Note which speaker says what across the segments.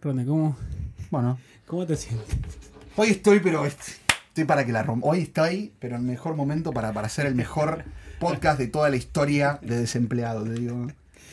Speaker 1: Ronnie, ¿cómo,
Speaker 2: Bueno,
Speaker 1: ¿cómo te sientes?
Speaker 2: hoy estoy, pero estoy para que la rompa. Hoy estoy, pero el mejor momento para, para hacer el mejor podcast de toda la historia de desempleado. Te digo.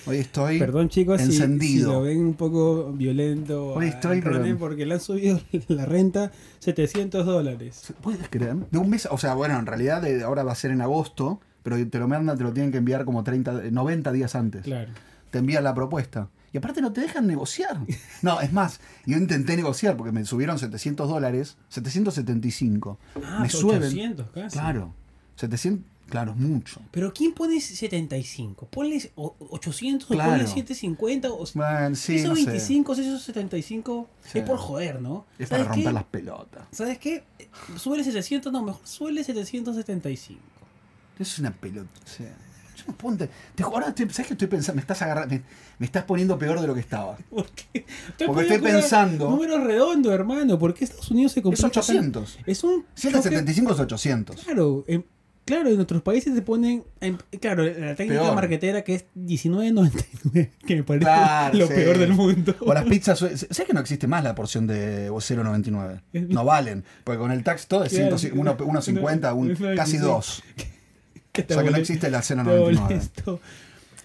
Speaker 2: Hoy estoy
Speaker 1: Perdón, chicos, si- Si,
Speaker 2: encendido.
Speaker 1: lo ven un poco violento
Speaker 2: Hoy estoy, pero-
Speaker 1: porque le han subido la renta 700 dólares.
Speaker 2: ¿Puedes creer? De un mes, o sea, bueno, en realidad de- ahora va a ser en agosto, pero te lo mandan, te lo tienen que enviar como 30, 90 días antes.
Speaker 1: Claro.
Speaker 2: Te envían la propuesta. Y aparte no te dejan negociar. No, es más, yo intenté negociar porque me subieron 700 dólares, 775.
Speaker 1: Ah,
Speaker 2: me
Speaker 1: son
Speaker 2: suben.
Speaker 1: 800 casi.
Speaker 2: Claro, 700, claro, es mucho.
Speaker 1: Pero ¿quién pone 75? Ponle o- 800
Speaker 2: Claro.
Speaker 1: o ponle 750 o
Speaker 2: Bueno, sí,
Speaker 1: esos
Speaker 2: no sé.
Speaker 1: 25, esos 75
Speaker 2: Sí.
Speaker 1: es por joder, ¿no?
Speaker 2: Es para
Speaker 1: ¿Sabes
Speaker 2: romper
Speaker 1: qué?
Speaker 2: las pelotas.
Speaker 1: ¿Sabes qué? Suele 700, no, mejor suele 775.
Speaker 2: Es una pelota. o sea, no ente- te ahora estoy- ¿sabes qué estoy pensando? Me estás agarrando, me, me estás poniendo peor de lo que estaba.
Speaker 1: ¿Por qué?
Speaker 2: Porque estoy pensando-
Speaker 1: Número redondo, hermano. ¿Por qué Estados Unidos se
Speaker 2: Es
Speaker 1: complica tan-
Speaker 2: 800.
Speaker 1: Es un. choque-
Speaker 2: 175 es 800.
Speaker 1: Claro, en, claro, en otros países se ponen. en- claro, la técnica
Speaker 2: Peor.
Speaker 1: marquetera que es 19.99, que me parece
Speaker 2: Claro,
Speaker 1: lo
Speaker 2: sí.
Speaker 1: peor del mundo.
Speaker 2: O las pizzas. ¿Sabes que no existe más la porción de 0.99? No valen. Porque con el tax todo es
Speaker 1: Claro.
Speaker 2: 100, uno- 1.50, un-
Speaker 1: Es una
Speaker 2: casi
Speaker 1: decisión.
Speaker 2: 2.
Speaker 1: Que
Speaker 2: O sea que no existe la 0.99.
Speaker 1: molesto.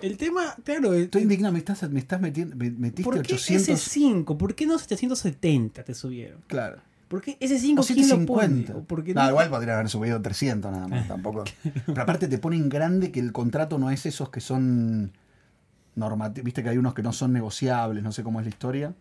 Speaker 1: El tema, claro, es-
Speaker 2: Estoy indignado, me estás, me estás metiendo. me- Metiste
Speaker 1: ¿por qué
Speaker 2: 800.
Speaker 1: ese 5? ¿Por qué no 770 te subieron?
Speaker 2: Claro.
Speaker 1: ¿Por qué ese 5
Speaker 2: O
Speaker 1: quién lo pone?
Speaker 2: 750.
Speaker 1: ¿O por qué
Speaker 2: No, igual podrían haber subido 300 nada más, tampoco. Pero aparte te ponen grande que el contrato no es esos que son Viste que hay unos que no son negociables, no sé cómo es la historia.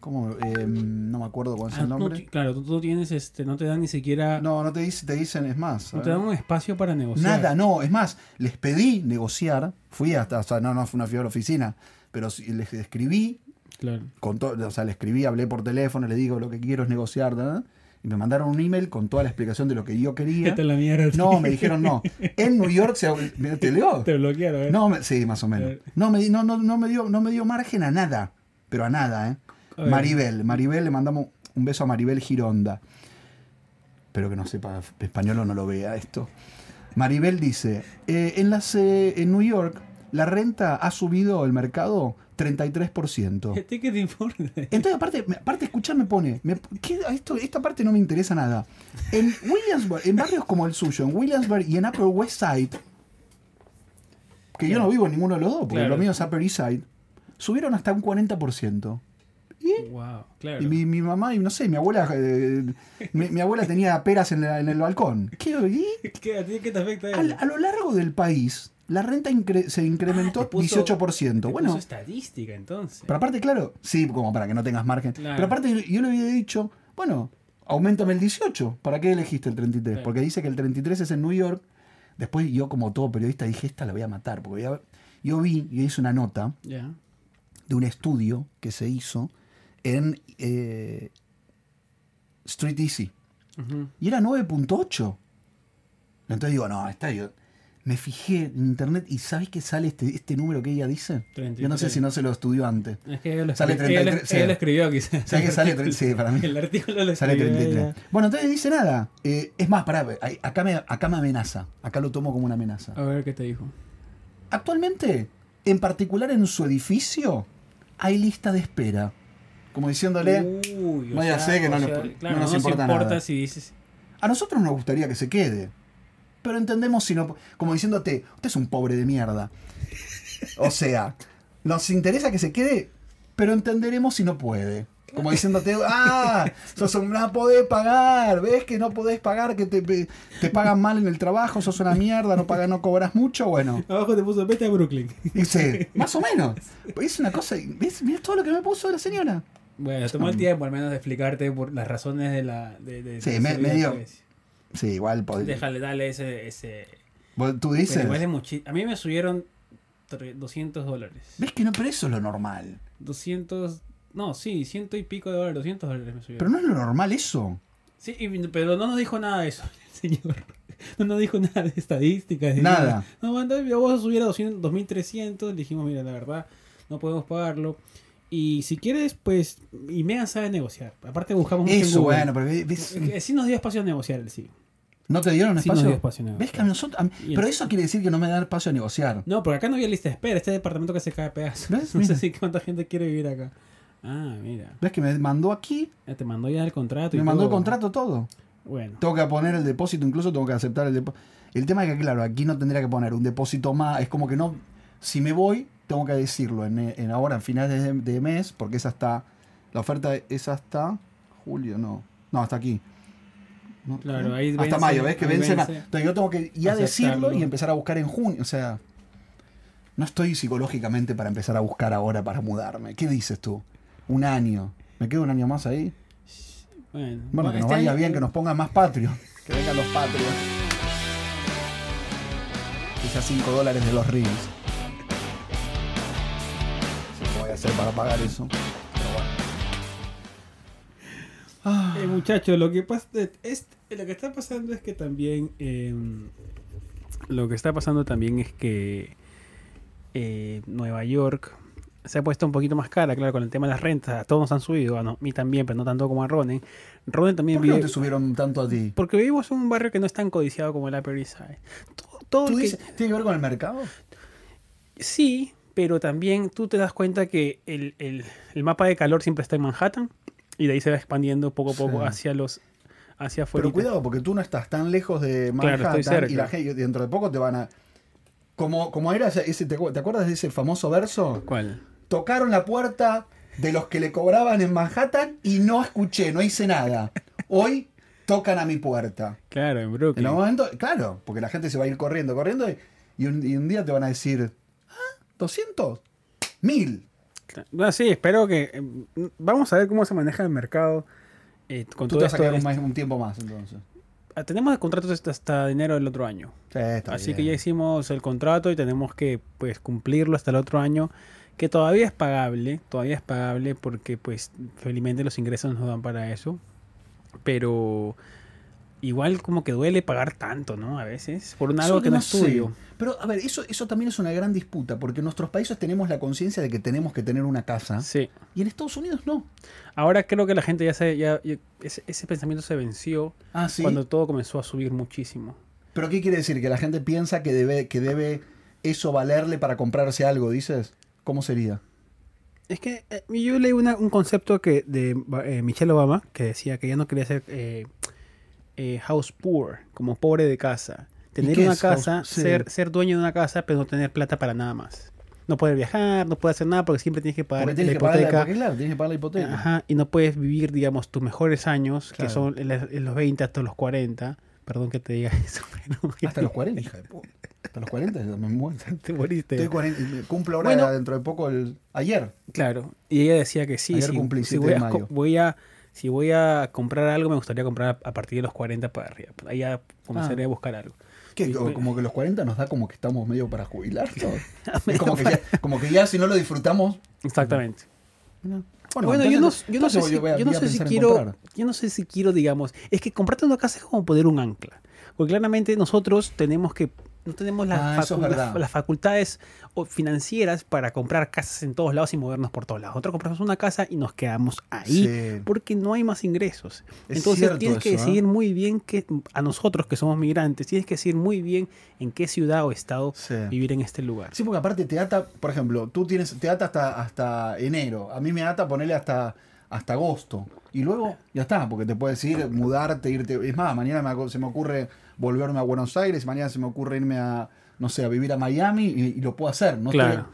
Speaker 2: ¿Cómo? Eh, no me acuerdo cuál es
Speaker 1: Ah,
Speaker 2: el
Speaker 1: no
Speaker 2: nombre.
Speaker 1: claro, tú, tú tienes, este, no te dan ni siquiera, no,
Speaker 2: No, no te, dice, te dicen, es más. a
Speaker 1: te
Speaker 2: ver.
Speaker 1: dan un espacio para negociar.
Speaker 2: Nada, no, es más, les pedí negociar, fui hasta, o sea, no, no fue una fui a la oficina, pero les escribí,
Speaker 1: Claro.
Speaker 2: con o sea, le escribí, hablé por teléfono, le digo lo que quiero es negociar, ¿verdad? Y me mandaron un email con toda la explicación de lo que yo quería.
Speaker 1: La mierda.
Speaker 2: No, me dijeron no. En New York se ¿Te leo?
Speaker 1: Te bloquearon, ¿eh?
Speaker 2: No, me- sí, más o menos.
Speaker 1: Eh.
Speaker 2: No me, no, no, no me dio, no me dio margen a nada. Pero a nada, ¿eh? Maribel, Maribel, le mandamos un beso a Maribel Gironda. Espero que no sepa español o no lo vea esto. Maribel dice, eh, en, las, eh, en New York la renta ha subido el mercado 33%.
Speaker 1: ¿A ti qué te importa?
Speaker 2: Entonces, aparte, aparte escuchar me pone, me- ¿qué? esto, esta parte no me interesa nada. En Williamsburg, en barrios como el suyo, en Williamsburg y en Upper West Side, que yo no vivo en ninguno de los dos, porque
Speaker 1: Claro.
Speaker 2: lo mío es Upper East Side, subieron hasta un 40%.
Speaker 1: Wow, claro.
Speaker 2: Y mi, mi mamá, y no sé, mi abuela eh, mi, mi abuela tenía peras en, la- en el balcón. ¿Qué, y
Speaker 1: ¿Qué, ¿A ti qué te afecta eso?
Speaker 2: al- a, lo largo del país, la renta incre- se incrementó
Speaker 1: Ah, te puso-
Speaker 2: 18%.
Speaker 1: Te
Speaker 2: Bueno,
Speaker 1: puso estadística entonces.
Speaker 2: Pero aparte, claro, sí, como para que no tengas margen.
Speaker 1: Claro.
Speaker 2: Pero aparte, yo, le había dicho, bueno, aumentame el 18. ¿Para qué elegiste el 33?
Speaker 1: Claro.
Speaker 2: Porque dice que el 33 es en New York. Después yo, como todo periodista, dije, esta la voy a matar. Porque ya- yo vi, yo hice una nota de un estudio que se hizo en eh, Street Easy. Y era 9.8. Entonces digo, no, está yo. Me fijé en internet y ¿sabes qué sale este, este número que ella dice? Yo no sé
Speaker 1: 33.
Speaker 2: si no se lo estudió antes.
Speaker 1: Es que ella lo,
Speaker 2: Sale
Speaker 1: escribió- ella lo-
Speaker 2: 33,
Speaker 1: ella
Speaker 2: sí.
Speaker 1: lo escribió quizás.
Speaker 2: ¿Sabes que sale? Sí, para mí.
Speaker 1: El artículo lo
Speaker 2: Sale
Speaker 1: escribió
Speaker 2: 33.
Speaker 1: ella.
Speaker 2: Bueno, entonces dice nada. Eh, es más, pará, acá me, acá me amenaza. Acá lo tomo como una amenaza.
Speaker 1: A ver qué te dijo.
Speaker 2: Actualmente, en particular en su edificio, hay lista de espera. Como diciéndole,
Speaker 1: Uy, o
Speaker 2: No, ya
Speaker 1: sea,
Speaker 2: sé que no
Speaker 1: o
Speaker 2: nos-
Speaker 1: sea,
Speaker 2: no
Speaker 1: claro,
Speaker 2: nos
Speaker 1: no
Speaker 2: importa nada.
Speaker 1: si dices.
Speaker 2: a nosotros nos gustaría que se quede. Pero entendemos si no. Como diciéndote, usted es un pobre de mierda. O sea, nos interesa que se quede, pero entenderemos si no puede. Como diciéndote, ah, sos un, no podés pagar, ves que no podés pagar, que te, te pagan mal en el trabajo, sos una mierda, no pagas, no cobras mucho, bueno.
Speaker 1: Abajo te puso vete a Brooklyn.
Speaker 2: Dice, más o menos. Es una cosa, ¿ves? Mira todo lo que me puso la señora.
Speaker 1: Bueno, tomó el tiempo al menos de explicarte por las razones de la. De, de-
Speaker 2: Sí,
Speaker 1: de
Speaker 2: me- Sí, igual podría.
Speaker 1: Déjale, dale ese. ese
Speaker 2: ¿Vos- ¿Tú dices?
Speaker 1: igual es muchi- A mí me subieron tre- 200 dólares.
Speaker 2: ¿Ves que no? Pero eso es lo normal.
Speaker 1: 200. No, sí, ciento y pico de dólares, 200 dólares me subieron.
Speaker 2: Pero no es lo normal eso.
Speaker 1: Sí, y- pero no nos dijo nada de eso, el señor. No nos dijo nada de estadísticas. de
Speaker 2: Nada.
Speaker 1: No, mandó, vamos a subir a 200, 2300. Le dijimos, mira, la verdad, no podemos pagarlo. Y si quieres, pues, y Megan sabe negociar. Aparte buscamos mucho
Speaker 2: Eso, bueno, pero ves-
Speaker 1: Eh, Sí nos dio espacio a negociar el sí.
Speaker 2: ¿No te dieron
Speaker 1: Sí
Speaker 2: espacio?
Speaker 1: dio espacio a
Speaker 2: ¿Ves que a nosotros, a mí-
Speaker 1: Y
Speaker 2: pero eso quiere decir que no me dan espacio a negociar.
Speaker 1: No, porque acá no había lista de espera. Este departamento que se cae a pedazos.
Speaker 2: ¿Ves?
Speaker 1: No sé si cuánta gente quiere vivir acá. Ah, mira.
Speaker 2: ¿Ves que me mandó aquí?
Speaker 1: Ya te mandó ya el contrato. y
Speaker 2: Me mandó el contrato todo.
Speaker 1: Bueno.
Speaker 2: Tengo que poner el depósito, incluso tengo que aceptar el depósito. El tema es que, claro, aquí no tendría que poner un depósito más. Es como que no. Si me voy, tengo que decirlo en, en ahora, en finales de, de mes, porque esa está. La oferta es hasta. Julio, no. No, hasta aquí. No,
Speaker 1: Claro, ahí
Speaker 2: Hasta
Speaker 1: vence-
Speaker 2: mayo, ¿ves? Que vence.
Speaker 1: vence.
Speaker 2: Entonces yo tengo que ya decirlo y empezar a buscar en junio. O sea, no estoy psicológicamente para empezar a buscar ahora para mudarme. ¿Qué dices tú? Un año. ¿Me quedo un año más ahí?
Speaker 1: Bueno,
Speaker 2: Bueno, que nos
Speaker 1: este
Speaker 2: vaya
Speaker 1: año-
Speaker 2: bien, que nos pongan más Patreon. Que vengan los Patreon. Quizás 5 dólares de los reels. ¿Qué voy a hacer para pagar eso? Bueno. Ah,
Speaker 1: Eh, muchachos, lo que pasa es, lo que está pasando es que también eh, lo que está pasando también es que eh, Nueva York se ha puesto un poquito más cara, claro, con el tema de las rentas. A todos nos han subido, bueno, a mí también, pero no tanto como a Ronen. Ronen también
Speaker 2: ¿Por qué no
Speaker 1: vive
Speaker 2: te subieron tanto a ti?
Speaker 1: porque vivimos en un barrio que no es tan codiciado como el Upper East Side. Todo, todo
Speaker 2: ¿Tú
Speaker 1: el que-
Speaker 2: dices, ¿Tiene que ver con el mercado?
Speaker 1: Sí, pero también tú te das cuenta que el, el- el mapa de calor siempre está en Manhattan y de ahí se va expandiendo poco a poco
Speaker 2: Sí.
Speaker 1: hacia los hacia afuera.
Speaker 2: Pero cuidado, porque tú no estás tan lejos de
Speaker 1: Claro,
Speaker 2: Manhattan
Speaker 1: estoy cerca.
Speaker 2: y la gente dentro de poco te van a... Como, como era ese, ¿te, acu- ¿te acuerdas de ese famoso verso?
Speaker 1: ¿Cuál?
Speaker 2: Tocaron la puerta de los que le cobraban en Manhattan y no escuché, no hice nada. Hoy tocan a mi puerta.
Speaker 1: Claro, en
Speaker 2: En
Speaker 1: Brooklyn.
Speaker 2: algún momento, claro, porque la gente se va a ir corriendo, corriendo y, y un, y un día te van a decir, ¿ah? ¿200? ¿1000?
Speaker 1: No, sí, espero que. eh, Vamos a ver cómo se maneja el mercado eh, con
Speaker 2: Tú
Speaker 1: todo
Speaker 2: te vas a
Speaker 1: esto.
Speaker 2: quedar un, más- un tiempo más entonces.
Speaker 1: Ah, Tenemos contratos hasta, hasta enero del otro año.
Speaker 2: Sí, está
Speaker 1: Así que
Speaker 2: bien.
Speaker 1: ya hicimos el contrato y tenemos que pues cumplirlo hasta el otro año. Que todavía es pagable, todavía es pagable porque pues felizmente los ingresos nos dan para eso. Pero igual como que duele pagar tanto, ¿no? A veces. Por un algo que no es tuyo.
Speaker 2: Pero, a ver, eso, eso también es una gran disputa, porque en nuestros países tenemos la conciencia de que tenemos que tener una casa,
Speaker 1: Sí.
Speaker 2: y en Estados Unidos no.
Speaker 1: Ahora creo que la gente ya se... Ya, ya- ese, ese pensamiento se venció
Speaker 2: Ah, sí.
Speaker 1: cuando todo comenzó a subir muchísimo.
Speaker 2: ¿Pero qué quiere decir? ¿Que la gente piensa que debe, que debe eso valerle para comprarse algo, dices? ¿Cómo sería?
Speaker 1: Es que eh, yo leí una- un concepto que de eh, Michelle Obama que decía que ella no quería ser eh, eh, house poor, como pobre de casa. Tener una casa,
Speaker 2: sí.
Speaker 1: ser, ser dueño de una casa, pero no tener plata para nada más. No poder viajar, no poder hacer nada porque siempre tienes que pagar la
Speaker 2: tienes que pagar la,
Speaker 1: hipoteca.
Speaker 2: porque, claro, tienes que pagar la hipoteca.
Speaker 1: Ajá, y no puedes vivir, digamos, tus mejores años,
Speaker 2: Claro.
Speaker 1: que son en, la- en los 20 hasta los 40. Perdón que te diga eso, pero
Speaker 2: Hasta los 40, hija de puta. Hasta los 40 ya me muero.
Speaker 1: te moriste.
Speaker 2: Estoy 40, y cumplo ahora
Speaker 1: Bueno.
Speaker 2: dentro de poco el ayer.
Speaker 1: Claro, y ella decía que sí,
Speaker 2: Ayer
Speaker 1: si,
Speaker 2: cumplí 7
Speaker 1: voy, a,
Speaker 2: mayo.
Speaker 1: voy a si voy a comprar algo me gustaría comprar a partir de los 40 para arriba. Ahí ya comenzaría
Speaker 2: Ah.
Speaker 1: a buscar algo.
Speaker 2: Que como, que los 40 nos da como que estamos medio para jubilar. ¿no? Como, que ya, como que ya si no lo disfrutamos.
Speaker 1: Exactamente.
Speaker 2: no.
Speaker 1: Bueno, yo no,
Speaker 2: entonces-
Speaker 1: yo no sé si, yo no sé si quiero,
Speaker 2: comprar.
Speaker 1: yo no sé si quiero, digamos, es que comprarte una casa es como poner un ancla. Porque claramente nosotros tenemos que no tenemos las,
Speaker 2: Ah, es
Speaker 1: las- las facultades financieras para comprar casas en todos lados y movernos por todos lados. Nosotros compramos una casa y nos quedamos ahí
Speaker 2: Sí.
Speaker 1: porque no hay más ingresos.
Speaker 2: Es
Speaker 1: Entonces tienes que
Speaker 2: ¿eh?
Speaker 1: decidir muy bien que a nosotros que somos migrantes, tienes que decidir muy bien en qué ciudad o estado
Speaker 2: Sí.
Speaker 1: vivir en este lugar.
Speaker 2: Sí, porque aparte te ata, por ejemplo, tú tienes, te ata hasta, hasta enero. A mí me ata ponerle hasta, hasta agosto. Y luego ya está, porque te puedes ir, mudarte, irte. Es más, mañana me se me ocurre volverme a Buenos Aires, mañana se me ocurre irme a, no sé, a vivir a Miami y, y lo puedo hacer. No
Speaker 1: Claro.
Speaker 2: estoy-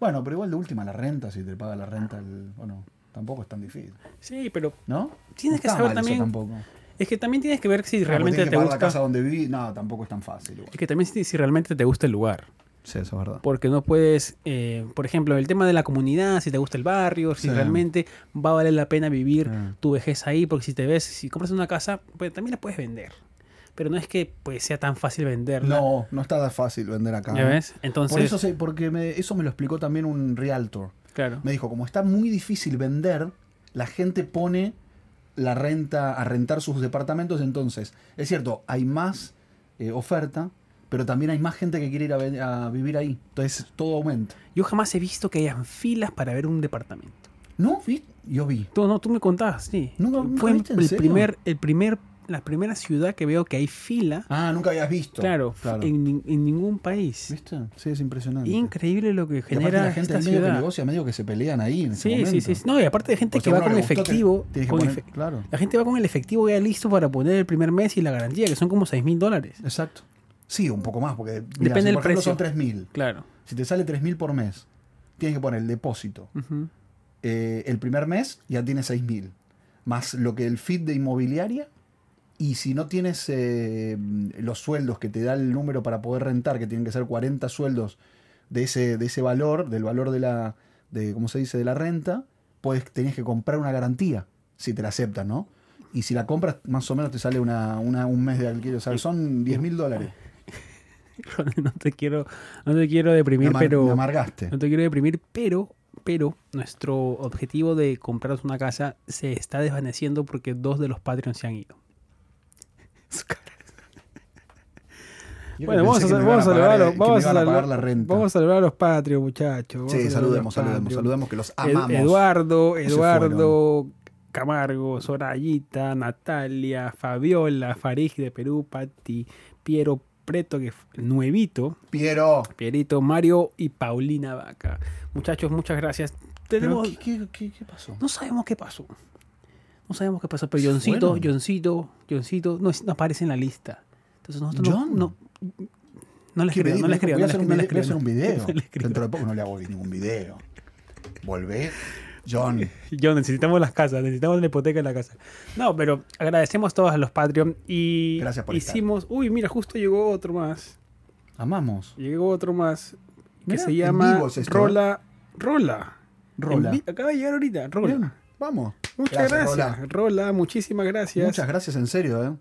Speaker 2: bueno, pero igual de última la renta, si te paga la renta, el- bueno, tampoco es tan difícil.
Speaker 1: Sí, pero
Speaker 2: ¿No?
Speaker 1: Tienes
Speaker 2: No
Speaker 1: que saber también-
Speaker 2: tampoco.
Speaker 1: es que también tienes que ver si
Speaker 2: Claro,
Speaker 1: realmente
Speaker 2: tienes que
Speaker 1: te
Speaker 2: pagar la
Speaker 1: gusta.
Speaker 2: casa donde viví, no, tampoco es tan fácil. igual.
Speaker 1: Es que también si, si realmente te gusta el lugar.
Speaker 2: Sí, eso es verdad.
Speaker 1: Porque no puedes, eh, por ejemplo, el tema de la comunidad, si te gusta el barrio, si
Speaker 2: Sí.
Speaker 1: realmente va a valer la pena vivir
Speaker 2: Sí.
Speaker 1: tu vejez ahí, porque si te ves, si compras una casa, pues también la puedes vender. Pero no es que pues sea tan fácil venderla.
Speaker 2: No, no está fácil vender acá.
Speaker 1: ¿Ya
Speaker 2: ¿eh?
Speaker 1: ves? Entonces,
Speaker 2: Por eso sé, porque me- eso me lo explicó también un realtor.
Speaker 1: claro.
Speaker 2: Me dijo, como está muy difícil vender, la gente pone la renta a rentar sus departamentos, entonces, es cierto, hay más eh, oferta, pero también hay más gente que quiere ir a, vivir ahí. Entonces, todo aumenta.
Speaker 1: Yo jamás he visto que hayan filas para ver un departamento.
Speaker 2: ¿No? ¿Vi? Yo vi.
Speaker 1: Tú, no, tú me contabas, sí.
Speaker 2: Nunca- nunca
Speaker 1: Fue
Speaker 2: viste,
Speaker 1: el primer, el primer la primera ciudad que veo que hay fila.
Speaker 2: Ah, nunca habías visto.
Speaker 1: Claro,
Speaker 2: claro.
Speaker 1: En, nin- en ningún país.
Speaker 2: ¿Viste? Sí, es impresionante.
Speaker 1: Increíble lo que
Speaker 2: Y aparte
Speaker 1: genera
Speaker 2: la gente
Speaker 1: esta
Speaker 2: medio que
Speaker 1: ciudad.
Speaker 2: negocia, medio que se pelean ahí en ese
Speaker 1: Sí, sí, sí. No, y aparte de gente
Speaker 2: O
Speaker 1: que va con efectivo.
Speaker 2: que
Speaker 1: con
Speaker 2: poner-
Speaker 1: efe-
Speaker 2: Claro,
Speaker 1: La gente va con el efectivo ya listo para poner el primer mes y la garantía, que son como 6 mil dólares.
Speaker 2: exacto. Sí, un poco más, porque
Speaker 1: Depende
Speaker 2: mira, si
Speaker 1: del
Speaker 2: por ejemplo
Speaker 1: precio.
Speaker 2: son 3.000.
Speaker 1: Claro.
Speaker 2: Si te sale 3.000 por mes, tienes que poner el depósito. Eh, el primer mes ya tienes 6.000. Más lo que el feed de inmobiliaria. Y si no tienes eh, los sueldos que te da el número para poder rentar, que tienen que ser 40 sueldos de ese, de ese valor, del valor de la, de, ¿cómo se dice?, de la renta, pues tenés que comprar una garantía, si te la aceptan, ¿no? Y si la compras, más o menos te sale una, una- un mes de alquiler. O sea, son 10 mil dólares.
Speaker 1: no te quiero, no te quiero deprimir,
Speaker 2: Me,
Speaker 1: pero.
Speaker 2: me amargaste.
Speaker 1: No te quiero deprimir, pero, pero nuestro objetivo de comprarnos una casa se está desvaneciendo porque dos de los Patreons se han ido. Su cara.
Speaker 2: Yo
Speaker 1: Bueno, vamos a, vamos a
Speaker 2: pagar,
Speaker 1: saludar a vamos a
Speaker 2: la renta.
Speaker 1: vamos a saludar a los Patreons, muchachos.
Speaker 2: Sí, saludemos, saludemos, saludemos que los amamos.
Speaker 1: Eduardo, Eduardo Camargo, Sorayita, Natalia, Fabiola, Farij de Perú, Patti, Piero Preto, que f- nuevito,
Speaker 2: Piero.
Speaker 1: Pierito, Mario y Paulina Vaca. Muchachos, muchas gracias. Tenemos,
Speaker 2: ¿qué, qué, qué- qué pasó?
Speaker 1: no sabemos qué pasó. No sabemos qué pasó, pero
Speaker 2: ¿Se
Speaker 1: Johncito? Johncito, Johncito no, no aparece en la lista. Entonces nosotros no-
Speaker 2: ¿John?
Speaker 1: no, no, le
Speaker 2: ¿Qué
Speaker 1: escribo, no le
Speaker 2: Me dijo,
Speaker 1: escribo,
Speaker 2: voy a
Speaker 1: no
Speaker 2: hacer un
Speaker 1: no
Speaker 2: video, a
Speaker 1: no.
Speaker 2: Dentro de poco no le hago ningún video. Volvé. John.
Speaker 1: John, necesitamos las casas, necesitamos la hipoteca de la casa. No, pero agradecemos todos a los Patreon y
Speaker 2: Gracias por estar.
Speaker 1: hicimos. Uy, mira, justo llegó otro más.
Speaker 2: Amamos.
Speaker 1: Llegó otro más que
Speaker 2: Mira,
Speaker 1: se
Speaker 2: en
Speaker 1: llama
Speaker 2: es ¿eh?
Speaker 1: Rola. Rola.
Speaker 2: Rola.
Speaker 1: En Acaba de llegar ahorita, Rola.
Speaker 2: Bien, vamos.
Speaker 1: Muchas
Speaker 2: Gracias,
Speaker 1: gracias. Rola. muchísimas gracias.
Speaker 2: Muchas gracias, en serio, ¿eh?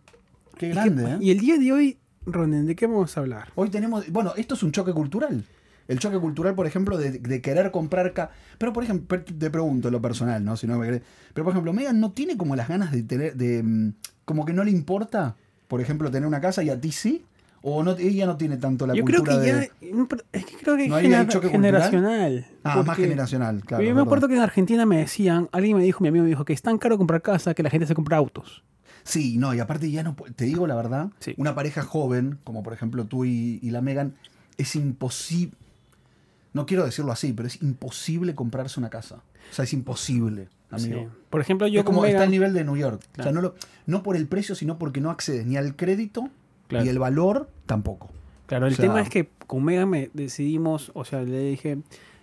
Speaker 2: Qué
Speaker 1: ¿Y qué-
Speaker 2: grande, ¿eh?
Speaker 1: Y el día de hoy, Ronen, ¿de qué vamos a hablar?
Speaker 2: Hoy tenemos. Bueno, esto es un choque cultural. El choque cultural, por ejemplo, de, de querer comprar. ca- Pero, por ejemplo, te pregunto lo personal, ¿no? Si no me crees. Pero, por ejemplo, Megan no tiene como las ganas de tener. de mm, Como que no le importa, por ejemplo, tener una casa y a ti sí. O no, ella no tiene tanto la
Speaker 1: Yo creo
Speaker 2: cultura
Speaker 1: que
Speaker 2: de.
Speaker 1: ya. Es que creo que
Speaker 2: ¿No
Speaker 1: gener- generacional.
Speaker 2: Ah, más generacional, claro.
Speaker 1: yo me acuerdo que en Argentina me decían, alguien me dijo, mi amigo me dijo, que es tan caro comprar casa que la gente se compra autos.
Speaker 2: Sí, no, y aparte ya no. Te digo la verdad,
Speaker 1: Sí.
Speaker 2: una pareja joven, como por ejemplo tú y, y la Megan, es imposible. No quiero decirlo así, pero es imposible comprarse una casa. O sea, es imposible, amigo.
Speaker 1: Sí. Por ejemplo, yo
Speaker 2: es como está al nivel de New York. O sea, no, lo- no por el precio, sino porque no accedes ni al crédito
Speaker 1: Claro.
Speaker 2: y el valor tampoco.
Speaker 1: Claro, el
Speaker 2: O sea-
Speaker 1: tema es que con Megan me decidimos, o sea, le dije,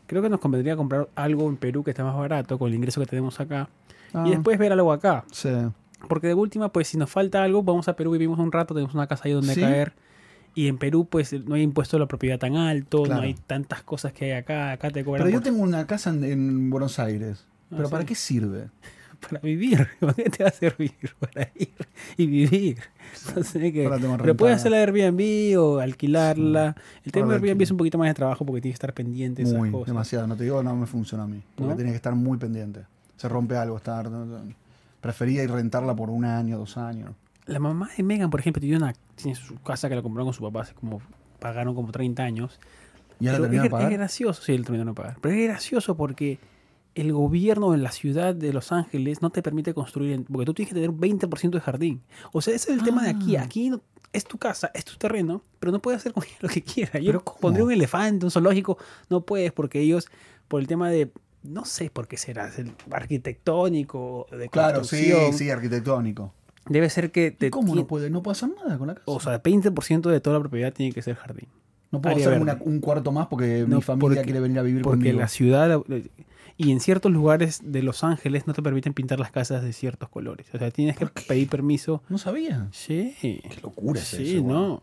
Speaker 1: creo que nos convendría comprar algo en Perú que está más barato con el ingreso que tenemos acá
Speaker 2: Ah,
Speaker 1: y después ver algo acá.
Speaker 2: sí.
Speaker 1: Porque de última, pues si nos falta algo, vamos a Perú, vivimos un rato, tenemos una casa ahí donde
Speaker 2: Sí.
Speaker 1: caer. Y en Perú, pues no hay impuesto a la propiedad tan alto,
Speaker 2: Claro.
Speaker 1: no hay tantas cosas que hay acá. Acá te cobran
Speaker 2: Pero yo
Speaker 1: por-
Speaker 2: tengo una casa en, en Buenos Aires.
Speaker 1: Ah,
Speaker 2: ¿Pero
Speaker 1: sí.
Speaker 2: para qué sirve?
Speaker 1: Para vivir. ¿Para qué te va a servir? Para ir y vivir. Entonces, que, pero puedes hacer la Airbnb o alquilarla. El tema de Airbnb
Speaker 2: alquilo.
Speaker 1: es un poquito más de trabajo porque tienes que estar pendiente de esas
Speaker 2: Muy,
Speaker 1: cosas.
Speaker 2: demasiado. No te digo, no me funciona a mí. Porque
Speaker 1: ¿No?
Speaker 2: tienes que estar muy pendiente. Se rompe algo, estar. Prefería ir rentarla por un año, dos años.
Speaker 1: La mamá de Megan, por ejemplo, tiene, una, tiene su casa que la compraron con su papá hace como pagaron como 30 años.
Speaker 2: ¿Y ahora
Speaker 1: es,
Speaker 2: de pagar?
Speaker 1: es gracioso, sí, él terminó de pagar. Pero es gracioso porque el gobierno de la ciudad de Los Ángeles no te permite construir, porque tú tienes que tener un 20% de jardín. O sea, ese es el tema de aquí.
Speaker 2: Ah.
Speaker 1: Aquí no- es tu casa, es tu terreno, pero no puedes hacer con lo que quieras. Yo pondría un elefante, un zoológico, no puedes porque ellos, por el tema de, no sé por qué será, es el arquitectónico, de
Speaker 2: Claro, sí, sí, arquitectónico.
Speaker 1: debe ser que
Speaker 2: ¿Y
Speaker 1: te
Speaker 2: cómo no puede? No puedo hacer nada con la casa.
Speaker 1: o sea, 20% de toda la propiedad tiene que ser jardín.
Speaker 2: no puedo
Speaker 1: área
Speaker 2: hacer una- un cuarto más porque
Speaker 1: No,
Speaker 2: mi familia
Speaker 1: porque-
Speaker 2: quiere venir a vivir
Speaker 1: Porque
Speaker 2: conmigo.
Speaker 1: la ciudad y en ciertos lugares de Los Ángeles no te permiten pintar las casas de ciertos colores. O sea, tienes que pedir permiso.
Speaker 2: No sabía.
Speaker 1: Sí.
Speaker 2: Qué locura es
Speaker 1: Sí,
Speaker 2: eso.
Speaker 1: no.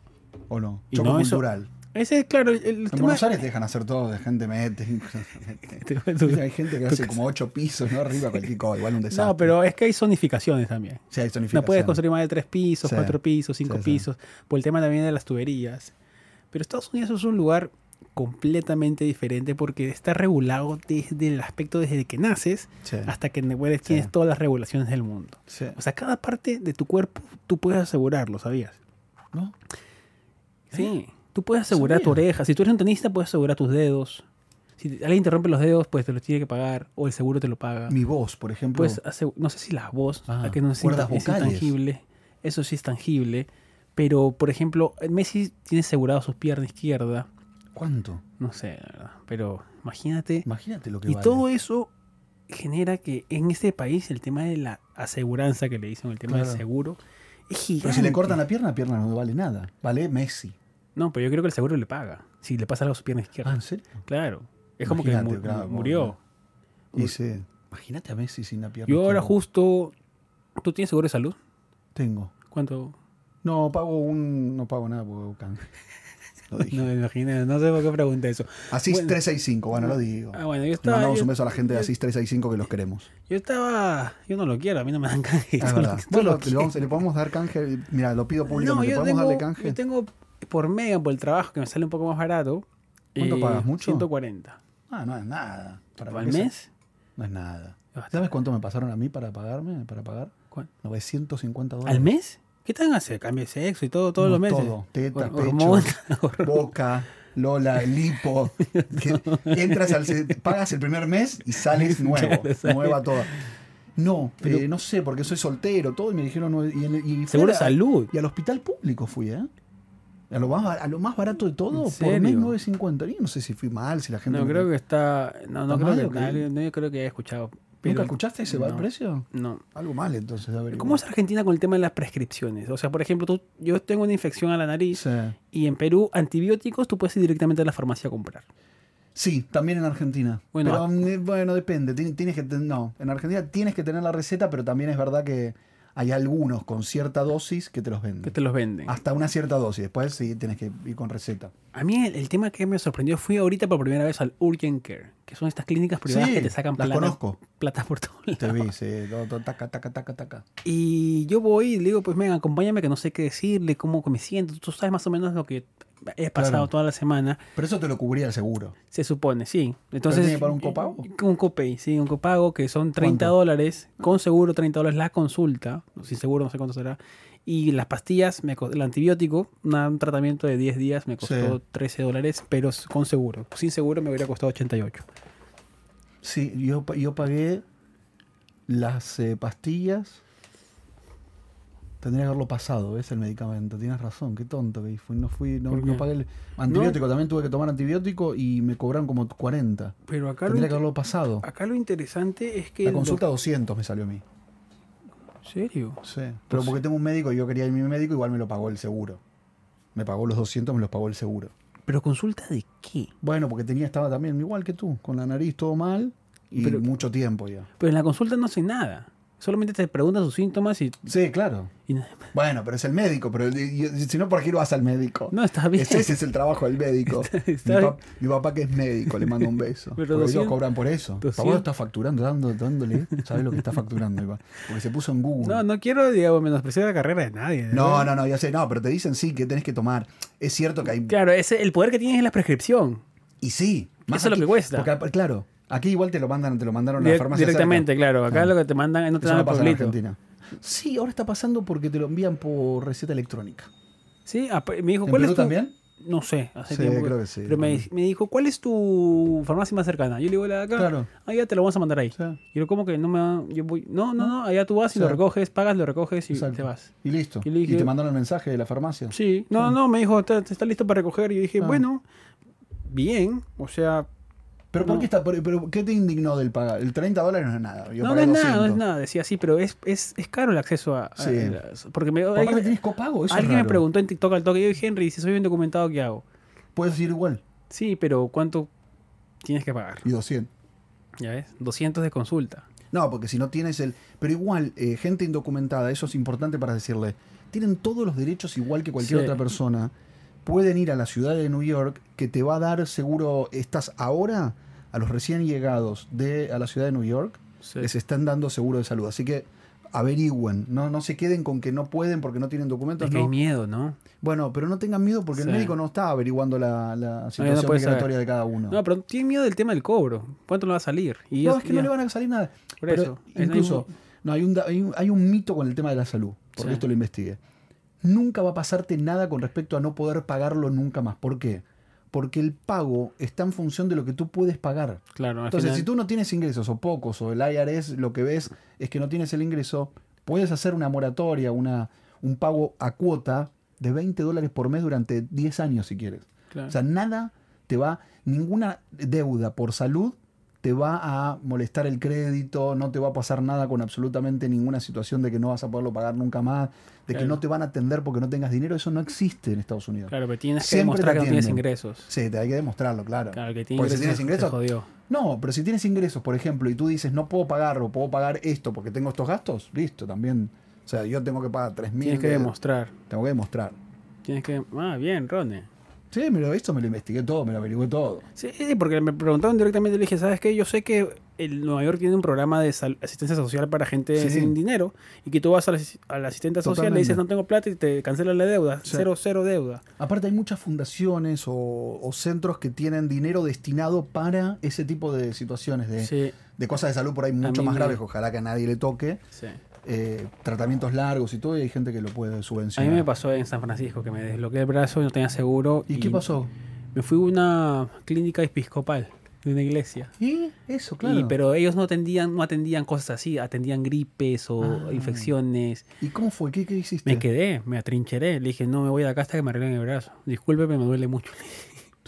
Speaker 2: ¿O no?
Speaker 1: Y
Speaker 2: Choque
Speaker 1: no, eso-
Speaker 2: cultural.
Speaker 1: Ese, claro, el,
Speaker 2: En
Speaker 1: tema.
Speaker 2: Buenos Aires dejan hacer todo, de gente mete. Hay gente que hace como ocho pisos, ¿no? Arriba cualquier cosa, igual un desastre.
Speaker 1: no, pero es que hay zonificaciones también.
Speaker 2: Sí, hay
Speaker 1: No
Speaker 2: zonificación.
Speaker 1: puedes construir más de tres pisos,
Speaker 2: Sí.
Speaker 1: cuatro pisos, cinco
Speaker 2: Sí, sí.
Speaker 1: pisos, por el tema también de las tuberías. Pero Estados Unidos es un lugar completamente diferente porque está regulado desde el aspecto desde que naces
Speaker 2: Sí,
Speaker 1: hasta que tienes
Speaker 2: Sí.
Speaker 1: todas las regulaciones del mundo.
Speaker 2: sí.
Speaker 1: O sea, cada parte de tu cuerpo tú puedes asegurarlo, ¿sabías?
Speaker 2: ¿No?
Speaker 1: Sí. Tú puedes asegurar tu
Speaker 2: Sabía.
Speaker 1: oreja. Si tú eres un tenista, puedes asegurar tus dedos. Si alguien te rompe los dedos, pues te los tiene que pagar. O el seguro te lo paga.
Speaker 2: Mi voz, por ejemplo.
Speaker 1: Asegu- no sé si la voz,
Speaker 2: Ah,
Speaker 1: que no es, es intangible. eso sí es tangible. Pero, por ejemplo, Messi tiene asegurado su pierna izquierda.
Speaker 2: ¿Cuánto?
Speaker 1: No sé, la verdad. Pero imagínate.
Speaker 2: Imagínate lo que
Speaker 1: Y
Speaker 2: vale.
Speaker 1: todo eso genera que en este país el tema de la aseguranza que le dicen, el tema
Speaker 2: Claro.
Speaker 1: del seguro, es gigante.
Speaker 2: Pero si le cortan la pierna, la pierna no vale nada. Vale Messi.
Speaker 1: No, pero yo creo que el seguro le paga. Si le pasa algo a su pierna izquierda.
Speaker 2: Ah, ¿en serio?
Speaker 1: Claro. Es como que
Speaker 2: claro,
Speaker 1: murió.
Speaker 2: Imagínate a Messi sin la pierna.
Speaker 1: Yo ahora justo... ¿Tú tienes seguro de salud?
Speaker 2: Tengo.
Speaker 1: ¿Cuánto?
Speaker 2: No, pago un. No pago nada porque. Lo dije.
Speaker 1: No me imagino, no sé por qué pregunté eso.
Speaker 2: Asís
Speaker 1: Bueno.
Speaker 2: 365, bueno, lo digo.
Speaker 1: Ah, bueno, yo estaba...
Speaker 2: mandamos
Speaker 1: Yo,
Speaker 2: un beso a la gente de Asís 365 que los queremos.
Speaker 1: yo estaba... Yo no lo quiero, a mí no me dan canje. Lo
Speaker 2: Bueno, le, vamos- le podemos dar canje. Mira, lo pido
Speaker 1: No,
Speaker 2: públicamente.
Speaker 1: yo
Speaker 2: ¿Podemos
Speaker 1: tengo,
Speaker 2: darle canje?
Speaker 1: yo tengo por mega por el trabajo que me sale un poco más barato.
Speaker 2: ¿Cuánto
Speaker 1: eh,
Speaker 2: pagas? ¿Mucho?
Speaker 1: 140.
Speaker 2: Ah, no es nada. Para
Speaker 1: ¿Al mes?
Speaker 2: sea, No es nada. ¿Sabes cuánto me pasaron a mí para pagarme? Para pagar?
Speaker 1: ¿Cuál?
Speaker 2: 950 dólares.
Speaker 1: ¿Al mes? ¿Qué te van a hacer? ¿Cambio de sexo y todo todos
Speaker 2: No,
Speaker 1: los meses?
Speaker 2: todo. Teta, pecho. Boca, Lola, lipo. entras al, pagas el primer mes y sales nuevo.
Speaker 1: Claro,
Speaker 2: nueva toda. No,
Speaker 1: Pero-
Speaker 2: eh, no sé, porque soy soltero, todo, y me dijeron. no, y, en- y fui
Speaker 1: Seguro
Speaker 2: a
Speaker 1: salud.
Speaker 2: Y al hospital público fui, ¿eh? A lo más, a lo más barato de todo,
Speaker 1: ¿En
Speaker 2: por mes 9.50. Yo no sé si fui mal, si la gente.
Speaker 1: No,
Speaker 2: me-
Speaker 1: creo que está... No, no
Speaker 2: ¿Está
Speaker 1: creo
Speaker 2: mal
Speaker 1: que...
Speaker 2: o qué?
Speaker 1: no, yo creo que haya escuchado.
Speaker 2: ¿Nunca
Speaker 1: pero-
Speaker 2: escuchaste ese va el precio?
Speaker 1: No.
Speaker 2: Algo mal, entonces. averiguar.
Speaker 1: ¿Cómo es Argentina con el tema de las prescripciones? O sea, por ejemplo, tú, yo tengo una infección a la nariz
Speaker 2: Sí.
Speaker 1: y en Perú antibióticos tú puedes ir directamente a la farmacia a comprar.
Speaker 2: Sí, también en Argentina.
Speaker 1: Bueno,
Speaker 2: pero
Speaker 1: a-
Speaker 2: mm, bueno, depende. Tien- Tienes que no, en Argentina tienes que tener la receta, pero también es verdad que hay algunos con cierta dosis que te los venden.
Speaker 1: Que te los venden.
Speaker 2: Hasta una cierta dosis. Después sí tienes que ir con receta.
Speaker 1: A mí el, el tema que me sorprendió fui ahorita por primera vez al Urgent Care, que son estas clínicas privadas
Speaker 2: Sí,
Speaker 1: que te sacan
Speaker 2: las
Speaker 1: plata,
Speaker 2: conozco.
Speaker 1: plata por todo lado.
Speaker 2: Te vi, sí. todo- todo taca, taca, taca, taca.
Speaker 1: Y yo voy y le digo, pues venga, acompáñame que no sé qué decirle, cómo que me siento. Tú sabes más o menos lo que he pasado
Speaker 2: Claro.
Speaker 1: toda la semana.
Speaker 2: Pero eso te lo cubría el seguro.
Speaker 1: Se supone, sí. Entonces,
Speaker 2: tiene que pagar un copago?
Speaker 1: Un copay, sí, un copago que son 30
Speaker 2: ¿Cuánto?
Speaker 1: dólares, con seguro 30 dólares la consulta, sin seguro no sé cuánto será. Y las pastillas, me el antibiótico, una- un tratamiento de 10 días me costó
Speaker 2: Sí.
Speaker 1: 13 dólares, pero con seguro. Sin seguro me hubiera costado 88.
Speaker 2: Sí, yo, yo pagué las eh, pastillas. Tendría que haberlo pasado, ¿ves? El medicamento. Tienes razón, qué tonto que fui. No fui, no, pagué el antibiótico. También tuve que tomar antibiótico y me cobraron como 40.
Speaker 1: Pero acá lo,
Speaker 2: Tendría que haberlo pasado.
Speaker 1: acá lo interesante es que...
Speaker 2: La consulta
Speaker 1: doc-
Speaker 2: 200 me salió a mí.
Speaker 1: ¿En serio?
Speaker 2: Sí. Pero porque tengo un médico y yo quería ir a mi médico, igual me lo pagó el seguro. Me pagó los 200, me los pagó el seguro.
Speaker 1: ¿Pero consulta de qué?
Speaker 2: Bueno, porque tenía, estaba también igual que tú, con la nariz todo mal y
Speaker 1: Pero-
Speaker 2: mucho tiempo ya.
Speaker 1: Pero en la consulta no hace nada. Solamente te preguntan sus síntomas y...
Speaker 2: Sí, claro.
Speaker 1: y nada más.
Speaker 2: Bueno, pero es el médico, pero si no, ¿por qué no vas al médico?
Speaker 1: no, está bien.
Speaker 2: Ese, ese es el trabajo del médico.
Speaker 1: está
Speaker 2: mi,
Speaker 1: bien.
Speaker 2: pap- mi papá que es médico, le mando un beso.
Speaker 1: Pero
Speaker 2: Porque ellos
Speaker 1: 200
Speaker 2: cobran por eso.
Speaker 1: 200.
Speaker 2: Papá está facturando, dando, dándole. ¿Sabes lo que está facturando? papá? Porque se puso en Google.
Speaker 1: No, no quiero, digamos, menospreciar la carrera de nadie.
Speaker 2: No, no, no, ya sé, no, pero te dicen sí, que tenés que tomar. Es cierto que hay.
Speaker 1: Claro, ese, el poder que tienes es la prescripción.
Speaker 2: Y sí,
Speaker 1: Eso es lo
Speaker 2: aquí-
Speaker 1: que cuesta.
Speaker 2: Porque, claro, aquí igual te lo mandan, te lo mandaron a la farmacia.
Speaker 1: directamente,
Speaker 2: cerca.
Speaker 1: claro. Acá
Speaker 2: Ah.
Speaker 1: lo que te mandan, no te dan
Speaker 2: no en. Argentina. Sí, ahora está pasando porque te lo envían por receta electrónica.
Speaker 1: Sí, ah, me dijo,
Speaker 2: ¿En
Speaker 1: ¿cuál
Speaker 2: Perú
Speaker 1: es tu...?
Speaker 2: también?
Speaker 1: No sé, hace
Speaker 2: Sí,
Speaker 1: tiempo.
Speaker 2: creo que sí.
Speaker 1: Pero me, me dijo, ¿cuál es tu farmacia más cercana? Yo le digo, la de acá.
Speaker 2: Claro.
Speaker 1: Ah, ya te lo vamos a mandar ahí.
Speaker 2: Sí.
Speaker 1: Y yo, ¿cómo que no me va- yo voy? No, no, no, allá tú vas y lo recoges, pagas, lo recoges y
Speaker 2: Exacto.
Speaker 1: te vas.
Speaker 2: Y listo.
Speaker 1: Y
Speaker 2: te mandaron el mensaje de la farmacia.
Speaker 1: Sí, no, no, no, me dijo, ¿está, está listo para recoger? Y yo dije,
Speaker 2: Ah.
Speaker 1: bueno, bien, o sea,
Speaker 2: Pero ¿por
Speaker 1: No.
Speaker 2: qué está? por- pero ¿qué te indignó del pagar? El 30 dólares no es nada.
Speaker 1: No, no es nada, no
Speaker 2: 200.
Speaker 1: es nada, decía así, pero es, es, es caro el acceso a...
Speaker 2: Sí.
Speaker 1: a- porque me,
Speaker 2: Aparte
Speaker 1: alguien,
Speaker 2: tenés copago, eso es
Speaker 1: alguien me preguntó en TikTok al toque, yo dije, Henry, si soy bien documentado, ¿qué hago?
Speaker 2: Puedes ir igual.
Speaker 1: Sí, pero ¿cuánto tienes que pagar?
Speaker 2: Y 200.
Speaker 1: ¿Ya ves? 200 de consulta.
Speaker 2: No, porque si no tienes el... Pero igual, eh, gente indocumentada, eso es importante para decirle, tienen todos los derechos igual que cualquier
Speaker 1: Sí.
Speaker 2: otra persona. Pueden ir a la ciudad de New York, que te va a dar seguro, estás ahora a los recién llegados de, a la ciudad de New York,
Speaker 1: Sí.
Speaker 2: les están dando seguro de salud. Así que averigüen, no, no se queden con que no pueden porque no tienen documentos.
Speaker 1: Es que
Speaker 2: no.
Speaker 1: hay miedo, ¿no?
Speaker 2: Bueno, pero no tengan miedo porque
Speaker 1: Sí.
Speaker 2: el médico no está averiguando la, la situación migratoria de cada uno.
Speaker 1: No, pero tiene miedo del tema del cobro. ¿Cuánto le va a salir? Y
Speaker 2: No,
Speaker 1: es-
Speaker 2: es que no le van a salir nada.
Speaker 1: Por
Speaker 2: Pero
Speaker 1: eso. Es-
Speaker 2: incluso, no, hay un, hay, un, hay un mito con el tema de la salud, porque
Speaker 1: Sí.
Speaker 2: esto lo investigué. Nunca va a pasarte nada con respecto a no poder pagarlo nunca más. ¿Por qué? Porque el pago está en función de lo que tú puedes pagar.
Speaker 1: Claro,
Speaker 2: Entonces,
Speaker 1: final-
Speaker 2: si tú no tienes ingresos o pocos, o el IRS lo que ves es que no tienes el ingreso, puedes hacer una moratoria, una, un pago a cuota de 20 dólares por mes durante 10 años, si quieres.
Speaker 1: Claro.
Speaker 2: O sea, nada te va, ninguna deuda por salud te va a molestar el crédito, no te va a pasar nada con absolutamente ninguna situación de que no vas a poderlo pagar nunca más, de que no te van a atender porque no tengas dinero, eso no existe en Estados Unidos.
Speaker 1: Claro, pero tienes que demostrar que no tienes ingresos.
Speaker 2: Sí, te hay que demostrarlo, claro.
Speaker 1: Claro, que tienes
Speaker 2: Porque si tienes ingresos,
Speaker 1: jodió.
Speaker 2: no, pero si tienes ingresos, por ejemplo, y tú dices, no puedo pagarlo, puedo pagar esto porque tengo estos gastos, listo, también. O sea, yo tengo que pagar 3 mil.
Speaker 1: Tienes que demostrar.
Speaker 2: Tengo que demostrar.
Speaker 1: Tienes que... Ah, bien, Rone.
Speaker 2: Sí, me lo, esto me lo investigué todo, me lo averigué todo.
Speaker 1: Sí, porque me preguntaron directamente, le dije, ¿sabes qué? Yo sé que el Nueva York tiene un programa de asistencia social para gente
Speaker 2: Sí.
Speaker 1: sin dinero y que tú vas al, asi- al asistente social, le dices, no tengo plata y te cancelan la deuda.
Speaker 2: Sí.
Speaker 1: Cero, cero deuda.
Speaker 2: Aparte hay muchas fundaciones o, o centros que tienen dinero destinado para ese tipo de situaciones, de,
Speaker 1: Sí,
Speaker 2: de cosas de salud por ahí mucho más
Speaker 1: me-
Speaker 2: graves, ojalá que a nadie le toque,
Speaker 1: sí.
Speaker 2: Eh, tratamientos largos y todo, y hay gente que lo puede
Speaker 1: A mí
Speaker 2: subvencionar.
Speaker 1: me pasó en San Francisco que me desbloqueé el brazo y no tenía seguro.
Speaker 2: ¿Y qué pasó?
Speaker 1: Me fui a una clínica episcopal de una iglesia.
Speaker 2: Y eso, claro.
Speaker 1: Y, pero ellos no atendían, no atendían cosas así, atendían gripes o
Speaker 2: Ah.
Speaker 1: infecciones.
Speaker 2: ¿Y cómo fue? ¿Qué, qué hiciste?
Speaker 1: Me quedé, me atrincheré. Le dije, no me voy de acá hasta que me arreglen el brazo. Discúlpeme, me duele mucho.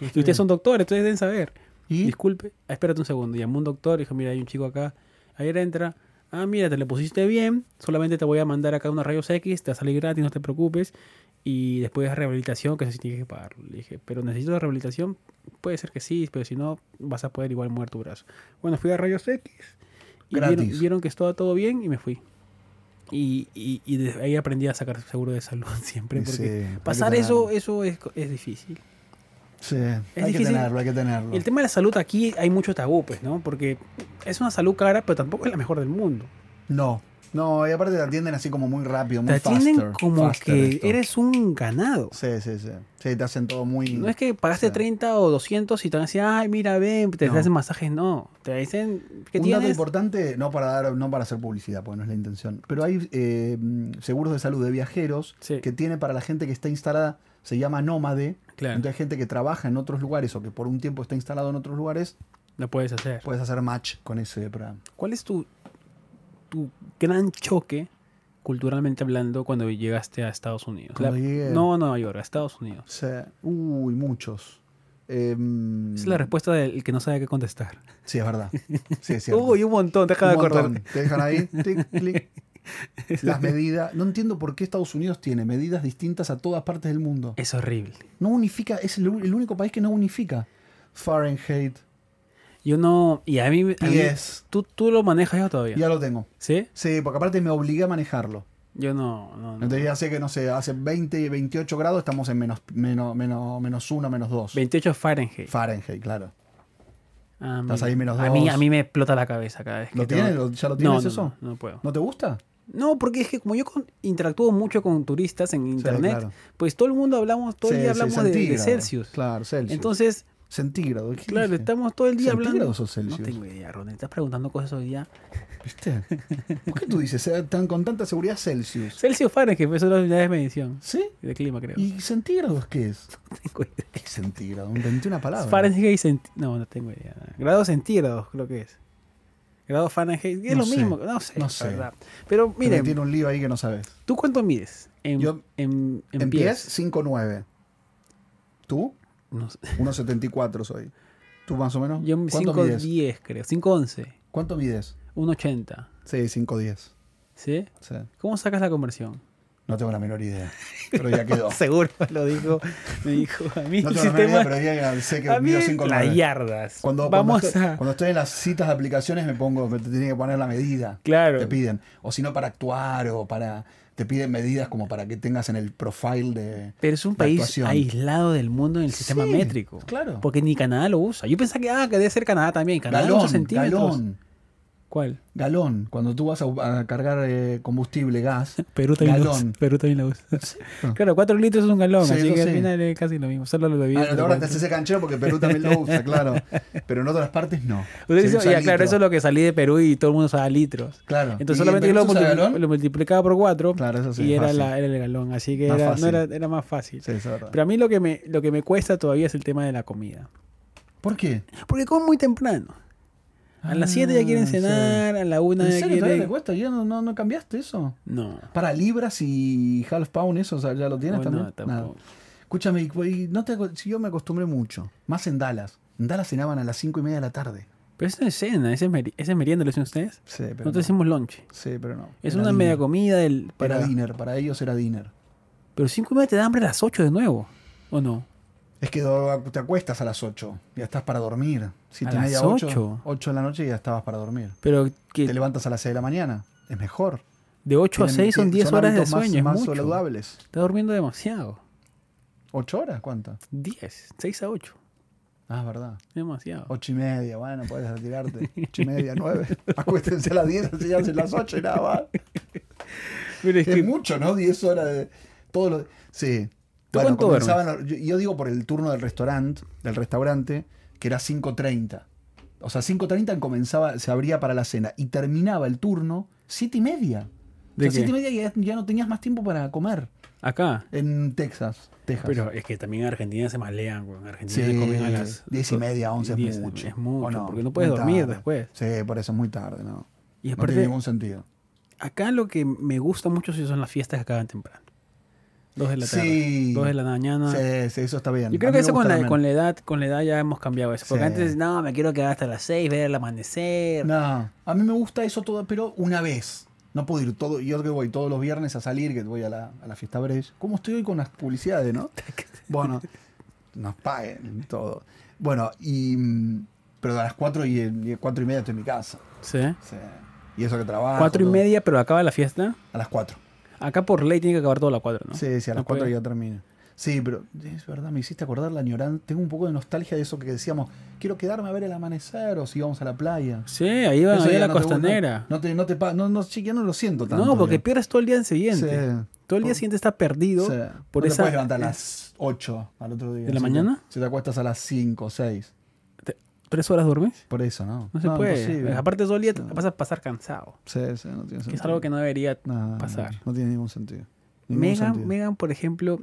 Speaker 1: Y ustedes son doctores, ustedes deben saber.
Speaker 2: ¿Y?
Speaker 1: Disculpe, ah, espérate un segundo. Llamó un doctor y dijo, mira, hay un chico acá. Ayer entra. Ah, mira, te le pusiste bien. Solamente te voy a mandar acá unos rayos X. Te va a salir gratis, no te preocupes. Y después de rehabilitación, que eso sí tienes que pagarlo. Le dije, pero necesito rehabilitación. Puede ser que sí, pero si no, vas a poder igual mover tu brazo. Bueno, fui a rayos X. Y vieron, vieron que estaba todo bien y me fui. Y, y, y desde ahí aprendí a sacar seguro de salud siempre.
Speaker 2: Sí,
Speaker 1: Porque
Speaker 2: que
Speaker 1: pasar eso, eso es, es difícil.
Speaker 2: Sí, hay que tenerlo, hay que tenerlo.
Speaker 1: Y el tema de la salud aquí hay mucho tabú, pues, ¿no? Porque es una salud cara, pero tampoco es la mejor del mundo.
Speaker 2: No, no, y aparte te atienden así como muy rápido, muy
Speaker 1: Te atienden
Speaker 2: faster,
Speaker 1: como
Speaker 2: faster
Speaker 1: que
Speaker 2: esto.
Speaker 1: eres un ganado.
Speaker 2: Sí, sí, sí. Sí, te hacen todo muy...
Speaker 1: No es que pagaste
Speaker 2: Sí.
Speaker 1: 30 o 200 y te van a decir, ay, mira, ven, te
Speaker 2: No.
Speaker 1: hacen masajes. No, te dicen que
Speaker 2: Un dato importante, no para dar, no para hacer publicidad, porque no es la intención, pero hay eh, mm, seguros de salud de viajeros
Speaker 1: Sí.
Speaker 2: que tiene para la gente que está instalada, se llama nómade.
Speaker 1: Claro.
Speaker 2: Entonces hay gente que trabaja en otros lugares o que por un tiempo está instalado en otros lugares,
Speaker 1: Lo puedes hacer.
Speaker 2: puedes hacer match con ese programa.
Speaker 1: ¿Cuál es tu, tu gran choque, culturalmente hablando, cuando llegaste a Estados Unidos?
Speaker 2: Cuando
Speaker 1: La-
Speaker 2: llegué-
Speaker 1: No a Nueva York, a Estados Unidos.
Speaker 2: Sí. Uy, muchos.
Speaker 1: Esa es la respuesta del que no sabe qué contestar.
Speaker 2: Sí, es verdad. Sí, es cierto.
Speaker 1: Uy, un montón, deja de
Speaker 2: Un
Speaker 1: acordar.
Speaker 2: Te dejan ahí, tic, clic. Las medidas. No entiendo por qué Estados Unidos tiene medidas distintas a todas partes del mundo.
Speaker 1: Es horrible.
Speaker 2: No unifica, es el, el único país que no unifica. Fahrenheit,
Speaker 1: Yo no. Y a mí. a mí-. ¿tú, tú lo manejas ya todavía.
Speaker 2: Ya lo tengo.
Speaker 1: ¿Sí?
Speaker 2: Sí, porque aparte me obligué a manejarlo.
Speaker 1: Yo no. no, no.
Speaker 2: Entonces ya sé que, no sé, hace 20 y 28 grados estamos en menos, menos, menos, menos 1, menos 2.
Speaker 1: 28 Fahrenheit.
Speaker 2: Fahrenheit, claro.
Speaker 1: Ah,
Speaker 2: Estás ahí menos
Speaker 1: a mí, a mí me explota la cabeza cada vez que
Speaker 2: ¿Lo
Speaker 1: tengo-
Speaker 2: tienes? ¿Lo- ¿Ya lo tienes
Speaker 1: no,
Speaker 2: eso?
Speaker 1: No, no puedo.
Speaker 2: ¿No te gusta?
Speaker 1: No, porque es que como yo con- interactúo mucho con turistas en internet,
Speaker 2: claro.
Speaker 1: pues todo el mundo hablamos, todo el día hablamos de- de,
Speaker 2: centígrados.
Speaker 1: Celsius.
Speaker 2: Claro, Celsius.
Speaker 1: Entonces,
Speaker 2: centígrados. ¿qué
Speaker 1: claro, estamos todo el día hablando.
Speaker 2: ¿Centígrados o
Speaker 1: No
Speaker 2: Celsius?
Speaker 1: tengo idea, Ron. Estás preguntando cosas hoy día.
Speaker 2: ¿Viste? ¿Por qué tú dices eh, tan, con tanta seguridad Celsius?
Speaker 1: Celsius Fahrenheit, pues son las unidades de medición
Speaker 2: ¿Sí?
Speaker 1: de clima, creo.
Speaker 2: ¿Y centígrados qué es?
Speaker 1: No tengo idea.
Speaker 2: ¿Qué centígrado? Inventé una palabra.
Speaker 1: Fahrenheit y centi- No, no tengo idea. Grados centígrados, creo que es. Grados Fahrenheit, es
Speaker 2: No
Speaker 1: lo
Speaker 2: sé,
Speaker 1: mismo. No sé,
Speaker 2: no sé.
Speaker 1: verdad. Pero
Speaker 2: Mire,
Speaker 1: miren,
Speaker 2: tiene un lío ahí que no sabes.
Speaker 1: ¿tú cuánto mides? En,
Speaker 2: Yo-
Speaker 1: en, en
Speaker 2: En
Speaker 1: pies.
Speaker 2: pies, 5'9". ¿Tú?
Speaker 1: No sé.
Speaker 2: 1,74 soy. ¿Tú más o menos?
Speaker 1: Yo
Speaker 2: ¿Cuánto mides?
Speaker 1: 5'10 creo. 5'11.
Speaker 2: ¿Cuánto mides?
Speaker 1: 1'80.
Speaker 2: Sí, 5'10.
Speaker 1: ¿Sí?
Speaker 2: Sí.
Speaker 1: ¿Cómo sacas la conversión?
Speaker 2: No tengo la menor idea. Pero ya quedó.
Speaker 1: Seguro lo dijo. Me dijo a mí
Speaker 2: No tengo la menor idea,
Speaker 1: sistema.
Speaker 2: pero ya sé que mido
Speaker 1: las
Speaker 2: 5'9".
Speaker 1: yardas.
Speaker 2: Cuando,
Speaker 1: Vamos
Speaker 2: cuando, estoy,
Speaker 1: a.
Speaker 2: cuando estoy en las citas de aplicaciones me pongo, me te tienen que poner la medida.
Speaker 1: Claro.
Speaker 2: Te piden. O si no, para actuar o para. Te piden medidas como para que tengas en el profile de.
Speaker 1: Pero es un país
Speaker 2: actuación.
Speaker 1: aislado del mundo en el sistema
Speaker 2: Sí,
Speaker 1: métrico.
Speaker 2: claro.
Speaker 1: Porque ni Canadá lo usa. Yo pensaba que, ah, que debe ser Canadá también. Canadá es 8
Speaker 2: Galón,
Speaker 1: centímetros.
Speaker 2: galón,
Speaker 1: ¿Cuál?
Speaker 2: galón. Cuando tú vas a, a cargar eh, combustible, gas.
Speaker 1: Perú también lo usa. Perú también lo usa. Claro, 4 litros es un galón,
Speaker 2: Sí,
Speaker 1: así que al final es casi lo mismo. Solo lo bebí.
Speaker 2: Ah, ahora te haces ese canchero porque Perú también lo usa, claro. Pero en otras partes no.
Speaker 1: Ya, claro, eso es lo que salí de Perú y todo el mundo usaba litros.
Speaker 2: Claro.
Speaker 1: Entonces
Speaker 2: ¿Y en
Speaker 1: solamente yo lo, multiplicaba por 4
Speaker 2: Claro, eso sí,
Speaker 1: y era,
Speaker 2: fácil.
Speaker 1: la, era el galón. Así que
Speaker 2: Más
Speaker 1: era, no era, era más fácil.
Speaker 2: Sí, eso es verdad.
Speaker 1: Pero a mí lo que, me, lo que me cuesta todavía es el tema de la comida.
Speaker 2: ¿Por qué?
Speaker 1: Porque como muy temprano. A las 7 ya quieren
Speaker 2: Ah, sí.
Speaker 1: cenar, a la 1
Speaker 2: ¿En
Speaker 1: ya
Speaker 2: todavía te
Speaker 1: quieren...
Speaker 2: cuesta? ¿Ya no, no, no cambiaste eso?
Speaker 1: No.
Speaker 2: Para libras y half pound, eso o sea, ya lo tienes
Speaker 1: Oh,
Speaker 2: también.
Speaker 1: no, tampoco.
Speaker 2: Nada. Escúchame, y no te, si yo me acostumbré mucho, más en Dallas. En Dallas cenaban a las 5 y media de la tarde.
Speaker 1: Pero eso no es cena, ese es, meri- ese es merienda, ¿lo hacen ustedes?
Speaker 2: Sí, pero
Speaker 1: Nosotros
Speaker 2: no.
Speaker 1: decimos lunch.
Speaker 2: Sí, pero no.
Speaker 1: Es
Speaker 2: Era
Speaker 1: una media
Speaker 2: dinner.
Speaker 1: comida del...
Speaker 2: Para
Speaker 1: Para...
Speaker 2: dinner, para ellos era dinner.
Speaker 1: Pero 5 y media te da hambre a las 8 de nuevo, ¿o no?
Speaker 2: Es que te acuestas a las 8, ya estás para dormir. Siete
Speaker 1: ¿A
Speaker 2: y media,
Speaker 1: las
Speaker 2: 8.
Speaker 1: ocho?
Speaker 2: 8 de la noche y ya estabas para dormir.
Speaker 1: Pero
Speaker 2: Te
Speaker 1: que
Speaker 2: levantas a las 6 de la mañana, es mejor.
Speaker 1: de 8 a
Speaker 2: Tienen-
Speaker 1: 6 son
Speaker 2: tienen-
Speaker 1: 10 horas de
Speaker 2: hábitos más-
Speaker 1: sueño, es
Speaker 2: más
Speaker 1: mucho.
Speaker 2: saludables.
Speaker 1: Estás durmiendo demasiado.
Speaker 2: ¿8 horas? ¿Cuántas?
Speaker 1: 10, 6 a 8.
Speaker 2: Ah, es verdad.
Speaker 1: Demasiado.
Speaker 2: 8 y media, bueno, puedes retirarte. 8 y media, 9. Acuéstense a las 10, así hacen las 8 y nada más.
Speaker 1: Pero es
Speaker 2: Es
Speaker 1: que
Speaker 2: mucho, ¿no? 10 horas de. Sí.
Speaker 1: ¿Tú
Speaker 2: Bueno,
Speaker 1: cuánto
Speaker 2: comenzaban, yo, yo digo por el turno del restaurante, del restaurante, que era 5.30. O sea, 5.30 comenzaba, se abría para la cena y terminaba el turno 7 y media. O
Speaker 1: ¿De
Speaker 2: sea, 7 y media ya, ya no tenías más tiempo para comer
Speaker 1: acá.
Speaker 2: en Texas. Texas.
Speaker 1: Pero es que también en Argentina se malean, güey. En Argentina
Speaker 2: Sí,
Speaker 1: comen a las
Speaker 2: 10 y media, 11 es
Speaker 1: 10,
Speaker 2: mucho.
Speaker 1: Es mucho,
Speaker 2: ¿O
Speaker 1: porque no puedes dormir
Speaker 2: tarde.
Speaker 1: después.
Speaker 2: Sí, por eso es muy tarde, ¿no?
Speaker 1: Y
Speaker 2: No
Speaker 1: aparte,
Speaker 2: tiene ningún sentido.
Speaker 1: acá lo que me gusta mucho son las fiestas que acaban temprano. Dos de la tarde.
Speaker 2: Sí.
Speaker 1: Dos de la mañana.
Speaker 2: Sí, sí, eso está bien.
Speaker 1: Yo creo que eso con la,
Speaker 2: también.
Speaker 1: con la edad, con la edad ya hemos cambiado eso. Porque
Speaker 2: Sí.
Speaker 1: antes, no, me quiero quedar hasta las 6, ver el amanecer.
Speaker 2: No, a mí me gusta eso todo, pero una vez. No puedo ir todo, yo que voy todos los viernes a salir, que voy a la, a la fiesta Brecht. ¿Cómo estoy hoy con las publicidades, no? Bueno, nos paguen todo. Bueno, y mm, pero a las 4 y, y 4 y media estoy en mi casa.
Speaker 1: Sí.
Speaker 2: Sí. Y eso que trabajo.
Speaker 1: Cuatro y
Speaker 2: todo.
Speaker 1: media, pero acaba la fiesta.
Speaker 2: A las 4.
Speaker 1: Acá por ley tiene que acabar todo a las 4, ¿no?
Speaker 2: Sí, sí, a
Speaker 1: No
Speaker 2: las 4
Speaker 1: puede.
Speaker 2: ya termina. Sí, pero es verdad, me hiciste acordar la añoranza. Tengo un poco de nostalgia de eso que decíamos, quiero quedarme a ver el amanecer o si íbamos a la playa.
Speaker 1: Sí, ahí
Speaker 2: ya
Speaker 1: a la
Speaker 2: no te-
Speaker 1: costanera.
Speaker 2: No, te, no te no, no, sí, ya no lo siento tanto.
Speaker 1: No, porque pierdes todo el día siguiente.
Speaker 2: Sí.
Speaker 1: Todo el día siguiente está perdido.
Speaker 2: Sí.
Speaker 1: por
Speaker 2: no
Speaker 1: esa-
Speaker 2: te puedes levantar a las 8 al otro día.
Speaker 1: ¿De la mañana?
Speaker 2: Si te acuestas a las 5 o 6.
Speaker 1: ¿Tres horas duermes?
Speaker 2: Por eso, ¿no?
Speaker 1: No se puede.
Speaker 2: imposible.
Speaker 1: Aparte el día vas a pasar cansado.
Speaker 2: Sí, sí, no tiene
Speaker 1: Que
Speaker 2: sentido.
Speaker 1: es algo que no debería
Speaker 2: No,
Speaker 1: pasar.
Speaker 2: No, no tiene ningún sentido. Ningún
Speaker 1: Megan,
Speaker 2: sentido.
Speaker 1: Megan, por ejemplo,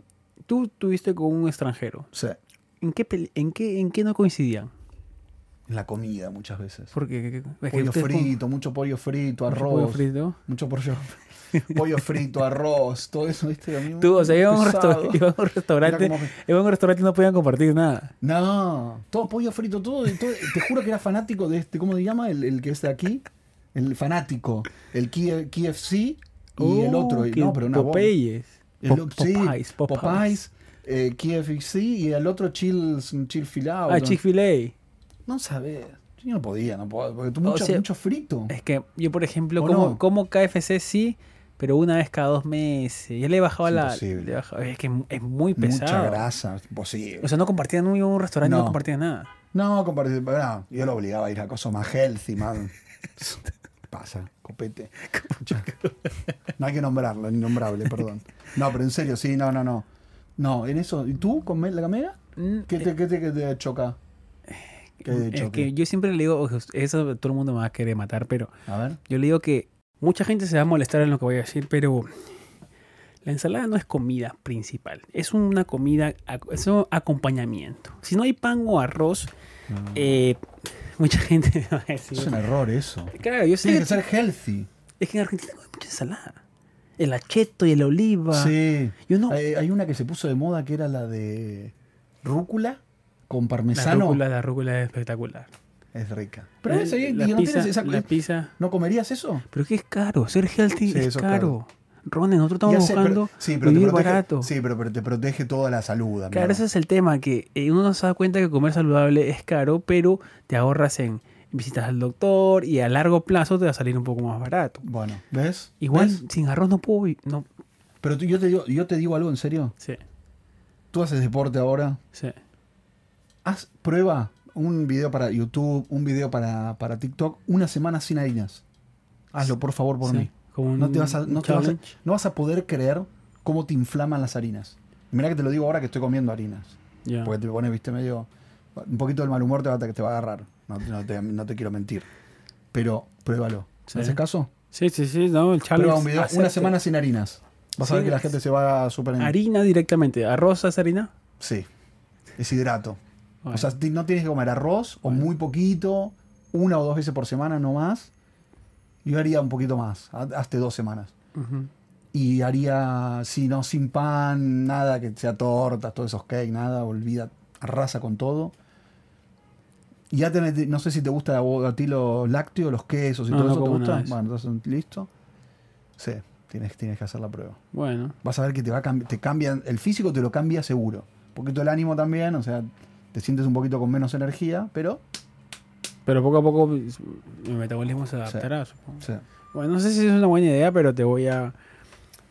Speaker 1: tú tuviste con un extranjero.
Speaker 2: Sí.
Speaker 1: ¿En qué, en qué, en qué no coincidían?
Speaker 2: La comida muchas veces.
Speaker 1: Es que
Speaker 2: Pollo
Speaker 1: con-
Speaker 2: frito, mucho pollo frito,
Speaker 1: mucho
Speaker 2: arroz.
Speaker 1: pollo frito.
Speaker 2: Mucho pollo, pollo frito, arroz, todo eso, ¿viste? A mí
Speaker 1: Tú, o sea, iban a un, iban a un restaurante, iban a un restaurante y no podían compartir nada.
Speaker 2: No, todo pollo frito, todo, Te juro que era fanático de este, ¿cómo se llama? El, el que es de aquí. El fanático. El KFC y el
Speaker 1: Oh,
Speaker 2: otro. y-
Speaker 1: que
Speaker 2: No, pero una.
Speaker 1: Popeyes.
Speaker 2: El
Speaker 1: Pop-
Speaker 2: o- sí,
Speaker 1: Popeyes, Popeyes.
Speaker 2: Popeyes, eh, KFC y el otro chill, chill filado.
Speaker 1: Ah,
Speaker 2: ¿no?
Speaker 1: Chick-fil-A.
Speaker 2: No sabes. Yo no podía, no puedo, porque tú mucho,
Speaker 1: sea,
Speaker 2: mucho frito.
Speaker 1: Es que yo, por ejemplo,
Speaker 2: ¿O
Speaker 1: como,
Speaker 2: no?
Speaker 1: como KFC sí, pero una vez cada dos meses. Ya le
Speaker 2: Es
Speaker 1: la. le es que es muy
Speaker 2: Mucha
Speaker 1: pesado.
Speaker 2: grasa, imposible.
Speaker 1: O sea, no compartían un, un restaurante, no,
Speaker 2: No.
Speaker 1: compartían nada.
Speaker 2: No, compartir, no, yo lo obligaba a ir a cosas más healthy, más. Pasa, copete. No hay que nombrarlo, innombrable, perdón. No, pero en serio, sí, no, no, no. No, en eso. ¿Y tú con la mega?
Speaker 1: Mm,
Speaker 2: ¿Qué te, qué te, qué te choca? ¿Qué te
Speaker 1: Es
Speaker 2: choque?
Speaker 1: que yo siempre le digo, eso todo el mundo me va a querer matar, pero
Speaker 2: A ver.
Speaker 1: yo le digo que mucha gente se va a molestar en lo que voy a decir, pero la ensalada no es comida principal, es una comida, es un acompañamiento. Si no hay pan o arroz,
Speaker 2: No.
Speaker 1: eh, mucha gente va a decir.
Speaker 2: es un error eso.
Speaker 1: Claro, yo sé
Speaker 2: Tiene
Speaker 1: que,
Speaker 2: que ser healthy.
Speaker 1: es que en Argentina no hay mucha ensalada. El acheto y el oliva.
Speaker 2: Sí.
Speaker 1: Yo no.
Speaker 2: Hay, hay una que se puso de moda que era la de rúcula con
Speaker 1: la
Speaker 2: parmesano.
Speaker 1: rúcula, la rúcula es espectacular.
Speaker 2: Es rica. Pero eso, y-
Speaker 1: la,
Speaker 2: y no
Speaker 1: pizza,
Speaker 2: tienes esa-
Speaker 1: la pizza.
Speaker 2: ¿No comerías eso?
Speaker 1: Pero es que es caro, ser healthy
Speaker 2: Sí,
Speaker 1: es
Speaker 2: eso es
Speaker 1: caro. Ronen, nosotros estamos
Speaker 2: sé, pero-
Speaker 1: buscando
Speaker 2: sí, pero te
Speaker 1: vivir
Speaker 2: protege,
Speaker 1: barato.
Speaker 2: Sí, pero, pero te protege toda la salud. amigo.
Speaker 1: Claro, ese es el tema, que eh, uno no se da cuenta que comer saludable es caro, pero te ahorras en visitas al doctor y a largo plazo te va a salir un poco más barato.
Speaker 2: Bueno, ¿ves?
Speaker 1: Igual
Speaker 2: ¿Ves?
Speaker 1: sin arroz no puedo... No,
Speaker 2: Pero tú- yo, te digo, yo te digo algo en serio.
Speaker 1: sí,
Speaker 2: Tú haces deporte ahora.
Speaker 1: sí.
Speaker 2: Haz prueba un video para YouTube, un video para, para TikTok, una semana sin harinas. Hazlo, por favor, por
Speaker 1: sí.
Speaker 2: mí.
Speaker 1: Como
Speaker 2: No, te vas a, no, te vas a, no vas a poder creer cómo te inflaman las harinas. Mira que te lo digo ahora que estoy comiendo harinas.
Speaker 1: Ya.
Speaker 2: Porque te pone, viste, medio. Un poquito del mal humor te va, a- te va a agarrar. No, no te, no te quiero mentir. Pero pruébalo.
Speaker 1: Sí.
Speaker 2: ¿Me haces caso?
Speaker 1: Sí, sí, sí, no, el challenge.
Speaker 2: Prueba un video, una semana sin harinas. Vas a ver que la gente se va a super.
Speaker 1: Harina directamente. ¿Arroz es harina?
Speaker 2: Sí. Es hidrato.
Speaker 1: Bueno.
Speaker 2: O sea, no tienes que comer arroz o muy poquito una o dos veces por semana, no más. Yo haría un poquito más, ha- hazte dos semanas. Y haría, si no, sin pan, nada que sea tortas, todos esos cake, nada, olvida, arrasa con todo. Y ya tenés, no sé si te gusta a ti los lácteos, los quesos y
Speaker 1: No,
Speaker 2: todo
Speaker 1: no
Speaker 2: eso, ¿te gusta? Bueno, entonces, listo. Sí, tienes, tienes que hacer la prueba.
Speaker 1: Bueno,
Speaker 2: Vas a ver que te va a te cambia, el físico te lo cambia seguro. Un poquito el ánimo también, o sea, te sientes un poquito con menos energía, pero
Speaker 1: pero poco a poco mi metabolismo se adaptará, supongo.
Speaker 2: sí.
Speaker 1: Bueno, no sé si es una buena idea, pero te voy a...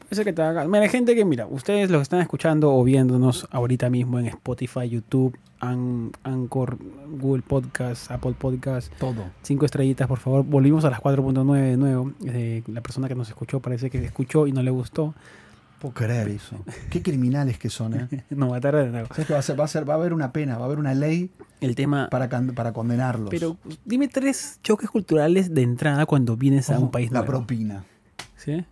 Speaker 1: Puede ser que te haga... Mira, gente que, mira, ustedes los que están escuchando o viéndonos ahorita mismo en Spotify, YouTube, An- Anchor, Google Podcast, Apple Podcast,
Speaker 2: todo.
Speaker 1: cinco estrellitas, por favor. Volvimos a las 4.9 de nuevo. Eh, la persona que nos escuchó parece que escuchó y no le gustó.
Speaker 2: Puedo creer eso. Qué criminales que son, ¿eh?
Speaker 1: Nos mataron de nuevo.
Speaker 2: ¿Sabes qué va a ser? Va a, ser, va a haber una pena, va a haber una ley
Speaker 1: El tema...
Speaker 2: para, para condenarlos.
Speaker 1: Pero dime tres choques culturales de entrada cuando vienes a un país
Speaker 2: La
Speaker 1: nuevo.
Speaker 2: propina.
Speaker 1: ¿Sí?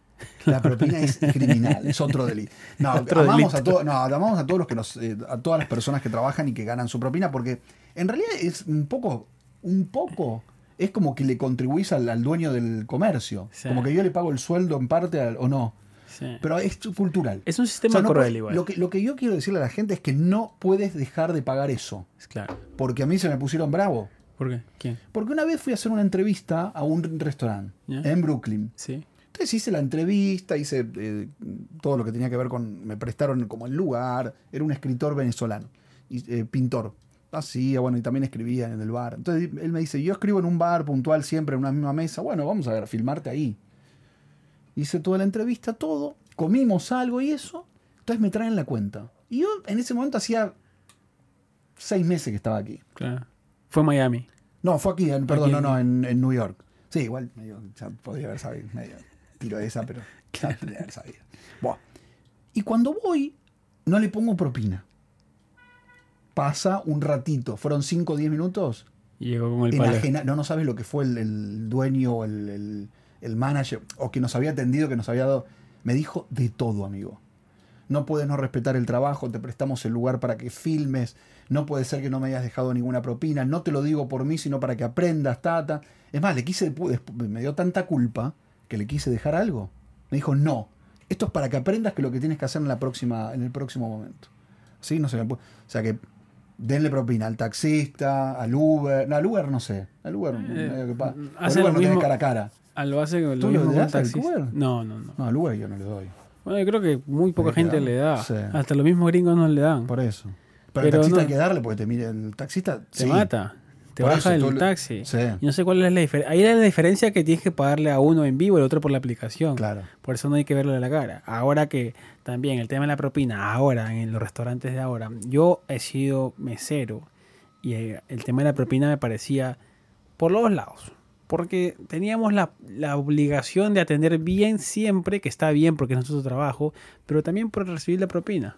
Speaker 2: La propina es criminal, es otro delito. No,
Speaker 1: Otro
Speaker 2: amamos,
Speaker 1: delito.
Speaker 2: A todo- no, amamos a todos los que nos, eh, a todas las personas que trabajan y que ganan su propina, porque en realidad es un poco, un poco, es como que le contribuís al, al dueño del comercio.
Speaker 1: Sí.
Speaker 2: Como que yo le pago el sueldo en parte al- o no.
Speaker 1: Sí.
Speaker 2: Pero es cultural.
Speaker 1: es un
Speaker 2: O
Speaker 1: sistema
Speaker 2: sea, no
Speaker 1: cruel igual.
Speaker 2: Lo que, lo que yo quiero decirle a la gente es que no puedes dejar de pagar eso.
Speaker 1: Claro.
Speaker 2: Porque a mí se me pusieron bravo.
Speaker 1: ¿Por qué? ¿Quién?
Speaker 2: Porque una vez fui a hacer una entrevista a un restaurante en Brooklyn.
Speaker 1: Sí.
Speaker 2: Entonces hice la entrevista, hice eh, todo lo que tenía que ver con. Me prestaron como el lugar. Era un escritor venezolano, y, eh, pintor. Hacía, bueno, y también escribía en el bar. Entonces él me dice: Yo escribo en un bar puntual, siempre en una misma mesa. Bueno, vamos a ver, filmarte ahí. Hice toda la entrevista, todo. Comimos algo y eso. Entonces me traen la cuenta. Y yo en ese momento hacía seis meses que estaba aquí.
Speaker 1: Claro. Fue Miami.
Speaker 2: No, fue aquí, en- perdón,
Speaker 1: Aquí
Speaker 2: no, no, en, en New York. Sí, igual, medio, ya podría haber sabido, medio tiro esa, pero ya podría haber sabido. Buah. Y cuando voy, no le pongo propina. Pasa un ratito, fueron 5 o 10 minutos.
Speaker 1: Y llegó con el.
Speaker 2: Enajena, no, no sabes lo que fue el, el dueño o el, el- el manager, o que nos había atendido, que nos había dado. Me dijo de todo, amigo. No puedes no respetar el trabajo, te prestamos el lugar para que filmes, no puede ser que no me hayas dejado ninguna propina, no te lo digo por mí, sino para que aprendas, tata. Es más, le quise, me dio tanta culpa que le quise dejar algo. Me dijo, no, esto es para que aprendas que lo que tienes que hacer en, la próxima, en el próximo momento. ¿Sí? No se me O sea que denle propina al taxista, al Uber, no, al Uber no sé, al Uber, medio que pa-
Speaker 1: hace
Speaker 2: al Uber no
Speaker 1: mismo-
Speaker 2: cara a cara.
Speaker 1: Ah, lo hace lo
Speaker 2: ¿Tú
Speaker 1: mismo
Speaker 2: le das al. Uber?
Speaker 1: No, no, no.
Speaker 2: No, al Uber yo no le doy,
Speaker 1: Bueno, yo creo que muy poca gente le da.
Speaker 2: Sí.
Speaker 1: Hasta los mismos gringos no le dan.
Speaker 2: por eso. Pero,
Speaker 1: Pero
Speaker 2: el taxista
Speaker 1: no-
Speaker 2: hay que darle porque te mire el taxista.
Speaker 1: Te
Speaker 2: sí.
Speaker 1: mata. Te
Speaker 2: Por
Speaker 1: baja el
Speaker 2: le-
Speaker 1: taxi.
Speaker 2: Sí.
Speaker 1: Y no sé cuál es la diferencia. Ahí es la diferencia que tienes que pagarle a uno en vivo y al otro por la aplicación.
Speaker 2: Claro.
Speaker 1: Por eso no hay que verlo de la cara. Ahora que también el tema de la propina, ahora en los restaurantes de ahora, yo he sido mesero y eh, el tema de la propina me parecía por los lados. Porque teníamos la, la obligación de atender bien siempre, que está bien porque es nuestro trabajo, pero también por recibir la propina.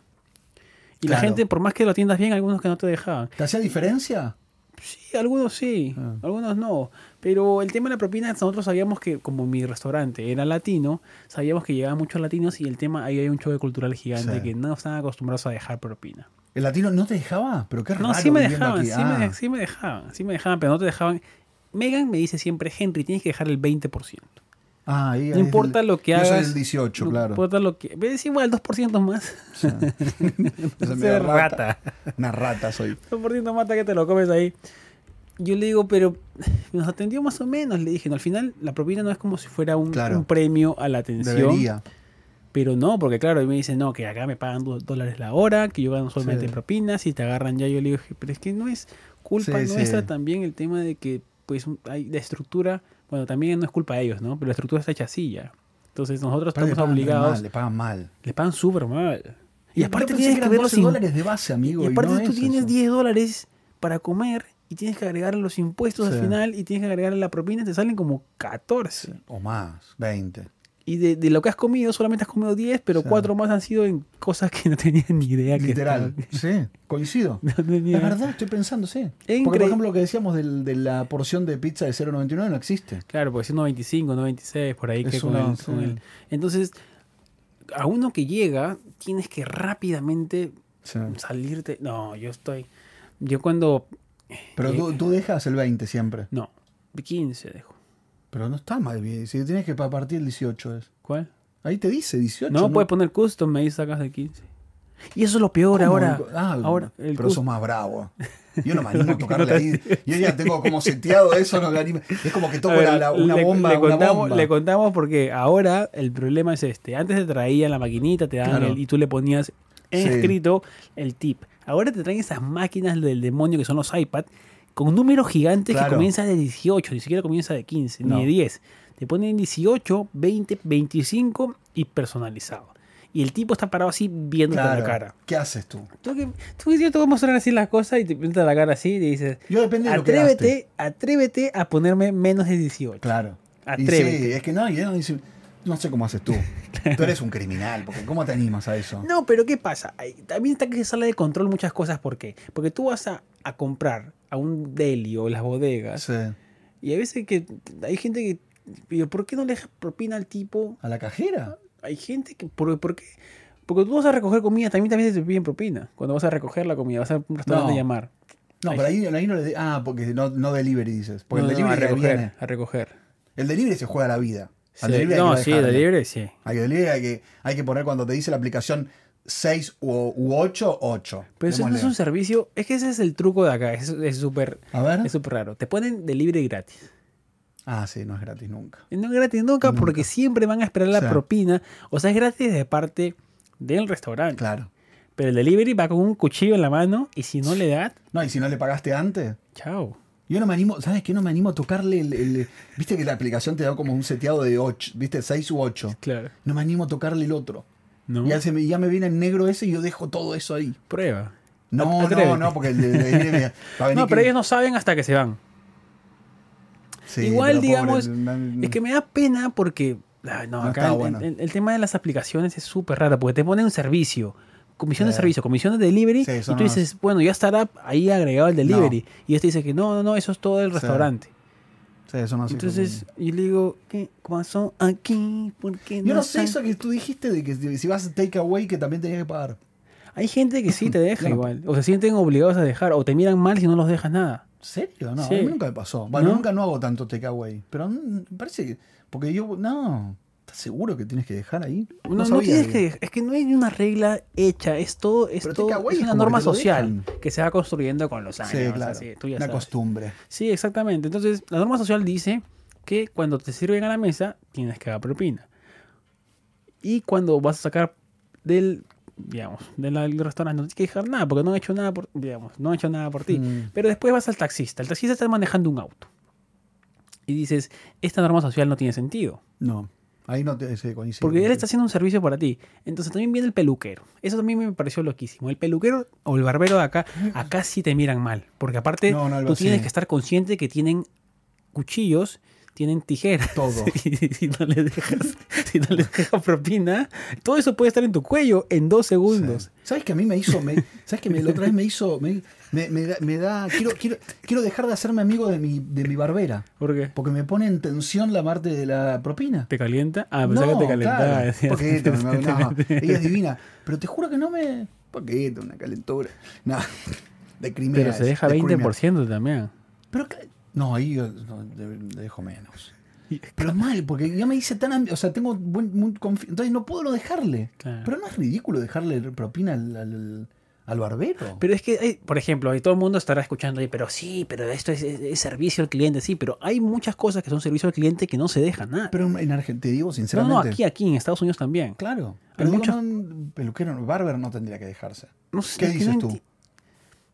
Speaker 1: Y la gente, por más que lo atiendas bien, algunos que no te dejaban.
Speaker 2: ¿Te hacía diferencia?
Speaker 1: Sí, algunos sí,
Speaker 2: Ah.
Speaker 1: algunos no. Pero el tema de la propina, nosotros sabíamos que, como mi restaurante era latino, sabíamos que llegaban muchos latinos y el tema, ahí hay un choque cultural gigante
Speaker 2: Sí.
Speaker 1: que no están acostumbrados a dejar propina.
Speaker 2: ¿El latino no te dejaba? Pero qué raro.
Speaker 1: No, sí me dejaban, sí, me,
Speaker 2: Ah,
Speaker 1: sí me dejaban, sí me dejaban, pero no te dejaban. Megan me dice siempre, Henry, tienes que dejar el 20%.
Speaker 2: ah, ahí-
Speaker 1: No
Speaker 2: ahí
Speaker 1: importa
Speaker 2: el-
Speaker 1: lo que
Speaker 2: yo
Speaker 1: hagas.
Speaker 2: soy el 18,
Speaker 1: no
Speaker 2: claro.
Speaker 1: importa lo que... Es igual, 2% más.
Speaker 2: O sea,
Speaker 1: No rata.
Speaker 2: Una rata soy.
Speaker 1: 2% mata que te lo comes ahí. Yo le digo, pero nos atendió más o menos. Le dije, no, al final la propina no es como si fuera un,
Speaker 2: Claro.
Speaker 1: un premio a la atención.
Speaker 2: Debería.
Speaker 1: Pero no, porque claro, y me dicen, no, que acá me pagan dos dólares la hora, que yo gano solamente
Speaker 2: Sí.
Speaker 1: propinas y te agarran ya. Yo le digo, pero es que no es culpa
Speaker 2: Sí,
Speaker 1: nuestra
Speaker 2: sí.
Speaker 1: también el tema de que, pues, hay la estructura, bueno, también no es culpa de ellos, ¿no? Pero la estructura está hecha así ya. Entonces nosotros
Speaker 2: Pero
Speaker 1: estamos obligados,
Speaker 2: mal, le pagan mal.
Speaker 1: le pagan súper mal. Y
Speaker 2: Yo
Speaker 1: aparte
Speaker 2: pensé
Speaker 1: tienes que ver los
Speaker 2: 12
Speaker 1: im-
Speaker 2: dólares de base, amigo.
Speaker 1: y aparte
Speaker 2: no
Speaker 1: tú
Speaker 2: es
Speaker 1: tienes
Speaker 2: eso.
Speaker 1: 10 dólares para comer y tienes que agregar los impuestos
Speaker 2: Sí.
Speaker 1: al final y tienes que agregar la propina, te salen como 14.
Speaker 2: O más, 20.
Speaker 1: Y de, de lo que has comido, solamente has comido 10, pero
Speaker 2: Sí.
Speaker 1: 4 más han sido en cosas que no tenías ni idea que
Speaker 2: Literal. Sí, coincido.
Speaker 1: No tenía-
Speaker 2: Es verdad, estoy pensando, sí. Porque, por ejemplo, lo que decíamos del- de la porción de pizza de 0.99 no existe.
Speaker 1: Claro, porque es 1.25, 1.26, por ahí que
Speaker 2: Es
Speaker 1: con,
Speaker 2: una-
Speaker 1: el, con el- Entonces, a uno que llega, tienes que rápidamente
Speaker 2: Sí.
Speaker 1: salirte. No, yo estoy. Yo cuando.
Speaker 2: Pero
Speaker 1: eh,
Speaker 2: tú, tú dejas el 20 siempre.
Speaker 1: No. 15 dejo.
Speaker 2: Pero no está mal bien. Si tienes que pa- partir el 18 es.
Speaker 1: ¿Cuál?
Speaker 2: Ahí te dice 18.
Speaker 1: No, puedes poner custom, me dice sacas de 15. Y eso es lo peor
Speaker 2: ¿Cómo?
Speaker 1: ahora.
Speaker 2: Ah,
Speaker 1: ahora el
Speaker 2: pero sos más bravo. Yo no me animo a tocarle ahí. Yo ya tengo como seteado eso, no me animo. Es como que toco
Speaker 1: ver,
Speaker 2: la- la- una
Speaker 1: le-
Speaker 2: bomba,
Speaker 1: le
Speaker 2: una
Speaker 1: contamos,
Speaker 2: bomba.
Speaker 1: Le contamos porque ahora el problema es este. Antes te traían la maquinita, te daban
Speaker 2: Claro.
Speaker 1: el- y tú le ponías en
Speaker 2: Sí.
Speaker 1: escrito el tip. Ahora te traen esas máquinas del demonio que son los iPad con números gigantes
Speaker 2: Claro.
Speaker 1: que comienza de 18, ni siquiera comienza de 15,
Speaker 2: No.
Speaker 1: ni de 10. Te ponen 18, 20, 25 y personalizado. Y el tipo está parado así viéndote
Speaker 2: Claro.
Speaker 1: la cara.
Speaker 2: ¿Qué haces tú?
Speaker 1: Tú que, tú yo te voy a mostrar así las cosas y te pintas la cara así y dices,
Speaker 2: Yo depende de lo que
Speaker 1: atrévete, atrévete a ponerme menos de 18.
Speaker 2: Claro. Y
Speaker 1: Atrévete.
Speaker 2: sí, es que no, yo no, dice- no sé cómo haces tú. Tú eres un criminal, porque ¿cómo te animas a eso?
Speaker 1: No, pero ¿qué pasa? También está que se sale de control muchas cosas. ¿Por qué? Porque tú vas a, a comprar a un deli o las bodegas
Speaker 2: Sí.
Speaker 1: y hay veces que hay gente que... pero ¿Por qué no le dejas propina al tipo?
Speaker 2: ¿A la cajera?
Speaker 1: Hay gente que... ¿Por, por qué? Porque tú vas a recoger comida, también, también te piden propina. Cuando vas a recoger la comida, vas a un restaurante
Speaker 2: No.
Speaker 1: a llamar.
Speaker 2: No,
Speaker 1: Ay.
Speaker 2: pero ahí, ahí no le... de- Ah, porque no, no delivery dices. Porque
Speaker 1: No,
Speaker 2: el delivery
Speaker 1: a recoger,
Speaker 2: viene.
Speaker 1: a recoger.
Speaker 2: El delivery se juega la vida. Al
Speaker 1: Sí.
Speaker 2: delivery hay
Speaker 1: No, sí,
Speaker 2: dejarle.
Speaker 1: de libre sí.
Speaker 2: Hay delivery hay que, hay que poner cuando te dice la aplicación 6 u, u 8, 8.
Speaker 1: Pero eso no es un servicio, es que ese es el truco de acá, es súper es súper raro. Te ponen delivery gratis.
Speaker 2: Ah, sí, no es gratis nunca.
Speaker 1: No es gratis nunca,
Speaker 2: Nunca.
Speaker 1: porque siempre van a esperar la
Speaker 2: Sí.
Speaker 1: propina. O sea, es gratis de parte del restaurante.
Speaker 2: Claro.
Speaker 1: Pero el delivery va con un cuchillo en la mano y si no le das,
Speaker 2: No, y si no le pagaste antes.
Speaker 1: chao.
Speaker 2: Yo no me animo, ¿sabes qué? No me animo a tocarle el, el- Viste que la aplicación te da como un seteado de 8, ¿viste? 6 u 8.
Speaker 1: Claro.
Speaker 2: No me animo a tocarle el otro.
Speaker 1: ¿No?
Speaker 2: Ya, se me, ya me viene el negro ese y yo dejo todo eso ahí.
Speaker 1: Prueba.
Speaker 2: No,
Speaker 1: Atrévete.
Speaker 2: no, no, porque el va a venir
Speaker 1: No, pero
Speaker 2: que-
Speaker 1: ellos no saben hasta que se van.
Speaker 2: Sí,
Speaker 1: Igual,
Speaker 2: pobre,
Speaker 1: digamos, Es que me da pena porque. ay, no,
Speaker 2: No
Speaker 1: acá el,
Speaker 2: bueno.
Speaker 1: el- el tema de las aplicaciones es súper raro porque te ponen un servicio. Comisión de servicio, comisión de delivery,
Speaker 2: Sí,
Speaker 1: y tú dices, bueno, ya estará ahí agregado el delivery. Y este dice que no, no, no, eso es todo el restaurante.
Speaker 2: Sí, eso no sé
Speaker 1: Entonces, y le digo, ¿qué pasó aquí? ¿Por qué
Speaker 2: Yo no sé
Speaker 1: están-?"
Speaker 2: eso que tú dijiste de que si vas a take away que también tenías que pagar.
Speaker 1: Hay gente que sí te deja
Speaker 2: Claro.
Speaker 1: igual. O se sienten obligados a dejar. O te miran mal si no los dejas nada.
Speaker 2: ¿En serio? No,
Speaker 1: Sí.
Speaker 2: a mí nunca me pasó. Bueno,
Speaker 1: ¿No?
Speaker 2: nunca no hago tanto take away. Pero me parece que. Porque yo. No. ¿Estás seguro que tienes que dejar ahí?
Speaker 1: No, no
Speaker 2: sabía
Speaker 1: tienes
Speaker 2: que-
Speaker 1: que, es que no hay una regla hecha, es todo, es, todo- es una norma
Speaker 2: que
Speaker 1: social que se va construyendo con los años.
Speaker 2: Sí, claro.
Speaker 1: así, tú ya
Speaker 2: Una
Speaker 1: sabes.
Speaker 2: costumbre.
Speaker 1: Sí, exactamente. Entonces, la norma social dice que cuando te sirven a la mesa, tienes que dar propina. Y cuando vas a sacar del, digamos, del, del restaurante, no tienes que dejar nada, porque no han hecho nada por, digamos, no han hecho nada por ti.
Speaker 2: Mm.
Speaker 1: Pero después vas al taxista. El taxista está manejando un auto. Y dices, esta norma social no tiene sentido.
Speaker 2: No. Ahí no te. Sí, coincido.
Speaker 1: Porque él está haciendo un servicio para ti. Entonces también viene el peluquero. Eso también me pareció loquísimo. El peluquero o el barbero de acá, acá sí te miran mal. Porque aparte,
Speaker 2: No,
Speaker 1: tú tienes que estar consciente que tienen cuchillos, tienen tijeras.
Speaker 2: Todo.
Speaker 1: Y si no le dejas, si no le dejas propina, todo eso puede estar en tu cuello en dos segundos.
Speaker 2: Sí. ¿Sabes que a mí me hizo, me- ¿sabes que me, la otra vez me hizo, me, me- me da, quiero, quiero, quiero dejar de hacerme amigo de mi, de mi barbera,
Speaker 1: ¿Por qué?
Speaker 2: porque me pone en tensión la parte de la propina.
Speaker 1: ¿Te calienta? Ah, pensaba
Speaker 2: no,
Speaker 1: que te calentaba.
Speaker 2: claro, poquito, no, no, ella es divina, pero te juro que no me, poquito, una calentura, no, de Crimea.
Speaker 1: Pero se deja
Speaker 2: de Crimea.
Speaker 1: 20% también.
Speaker 2: Pero no, ahí yo no, dejo menos. Pero es mal, porque ya me hice tan... O sea, tengo buen... muy confi- Entonces no puedo no dejarle.
Speaker 1: Claro.
Speaker 2: Pero no es ridículo dejarle propina al, al, al barbero.
Speaker 1: Pero es que, hay- por ejemplo, ahí todo el mundo estará escuchando ahí, pero sí, pero esto es, es- es servicio al cliente, sí, pero hay muchas cosas que son servicio al cliente que no se dejan nada.
Speaker 2: Pero en Argentina, te digo
Speaker 1: no,
Speaker 2: sinceramente...
Speaker 1: no, aquí, aquí, en Estados Unidos también.
Speaker 2: Claro.
Speaker 1: Hay
Speaker 2: Pero
Speaker 1: muchos-
Speaker 2: no, peluquero, barber no tendría que dejarse.
Speaker 1: No sé,
Speaker 2: ¿Qué dices
Speaker 1: no
Speaker 2: tú?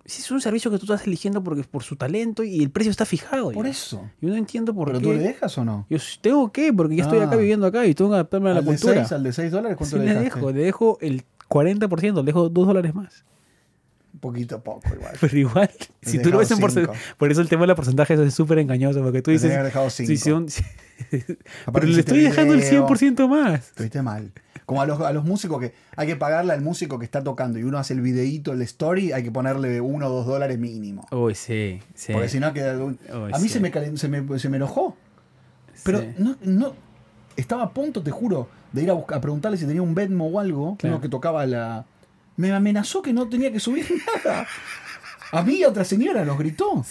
Speaker 1: Si es un servicio que tú estás eligiendo porque, por su talento y el precio está fijado.
Speaker 2: Por
Speaker 1: ya.
Speaker 2: eso.
Speaker 1: Yo no entiendo por
Speaker 2: ¿Pero
Speaker 1: qué.
Speaker 2: tú le dejas o no?
Speaker 1: Yo tengo que, porque yo estoy acá
Speaker 2: Ah.
Speaker 1: viviendo acá y tengo que adaptarme a la
Speaker 2: ¿Al de,
Speaker 1: cultura.
Speaker 2: seis, ¿Al de 6 dólares cuánto
Speaker 1: Sí,
Speaker 2: le
Speaker 1: dejo, le dejo el 40%, le dejo 2 dólares más.
Speaker 2: Un poquito poco igual.
Speaker 1: Pero igual, si tú lo ves en porcentaje,
Speaker 2: cinco.
Speaker 1: por eso el tema de los porcentajes es súper engañoso, porque tú dices,
Speaker 2: dejado
Speaker 1: si
Speaker 2: 5.
Speaker 1: son- si- pero le estoy dejando el
Speaker 2: video.
Speaker 1: 100% más.
Speaker 2: Estuviste mal. Como a los, a los músicos que hay que pagarle al músico que está tocando y uno hace el videíto, el story, hay que ponerle uno o dos dólares mínimo.
Speaker 1: Uy, sí, sí.
Speaker 2: Porque si no queda. un-
Speaker 1: Uy,
Speaker 2: a mí
Speaker 1: sí.
Speaker 2: se, me, calen- se, me, se me enojó. Pero
Speaker 1: Sí.
Speaker 2: no, no. Estaba a punto, te juro, de ir a, buscar, a preguntarle si tenía un Venmo o algo.
Speaker 1: Claro.
Speaker 2: Uno que tocaba la. Me amenazó que no tenía que subir nada. A mí y a otra señora nos gritó.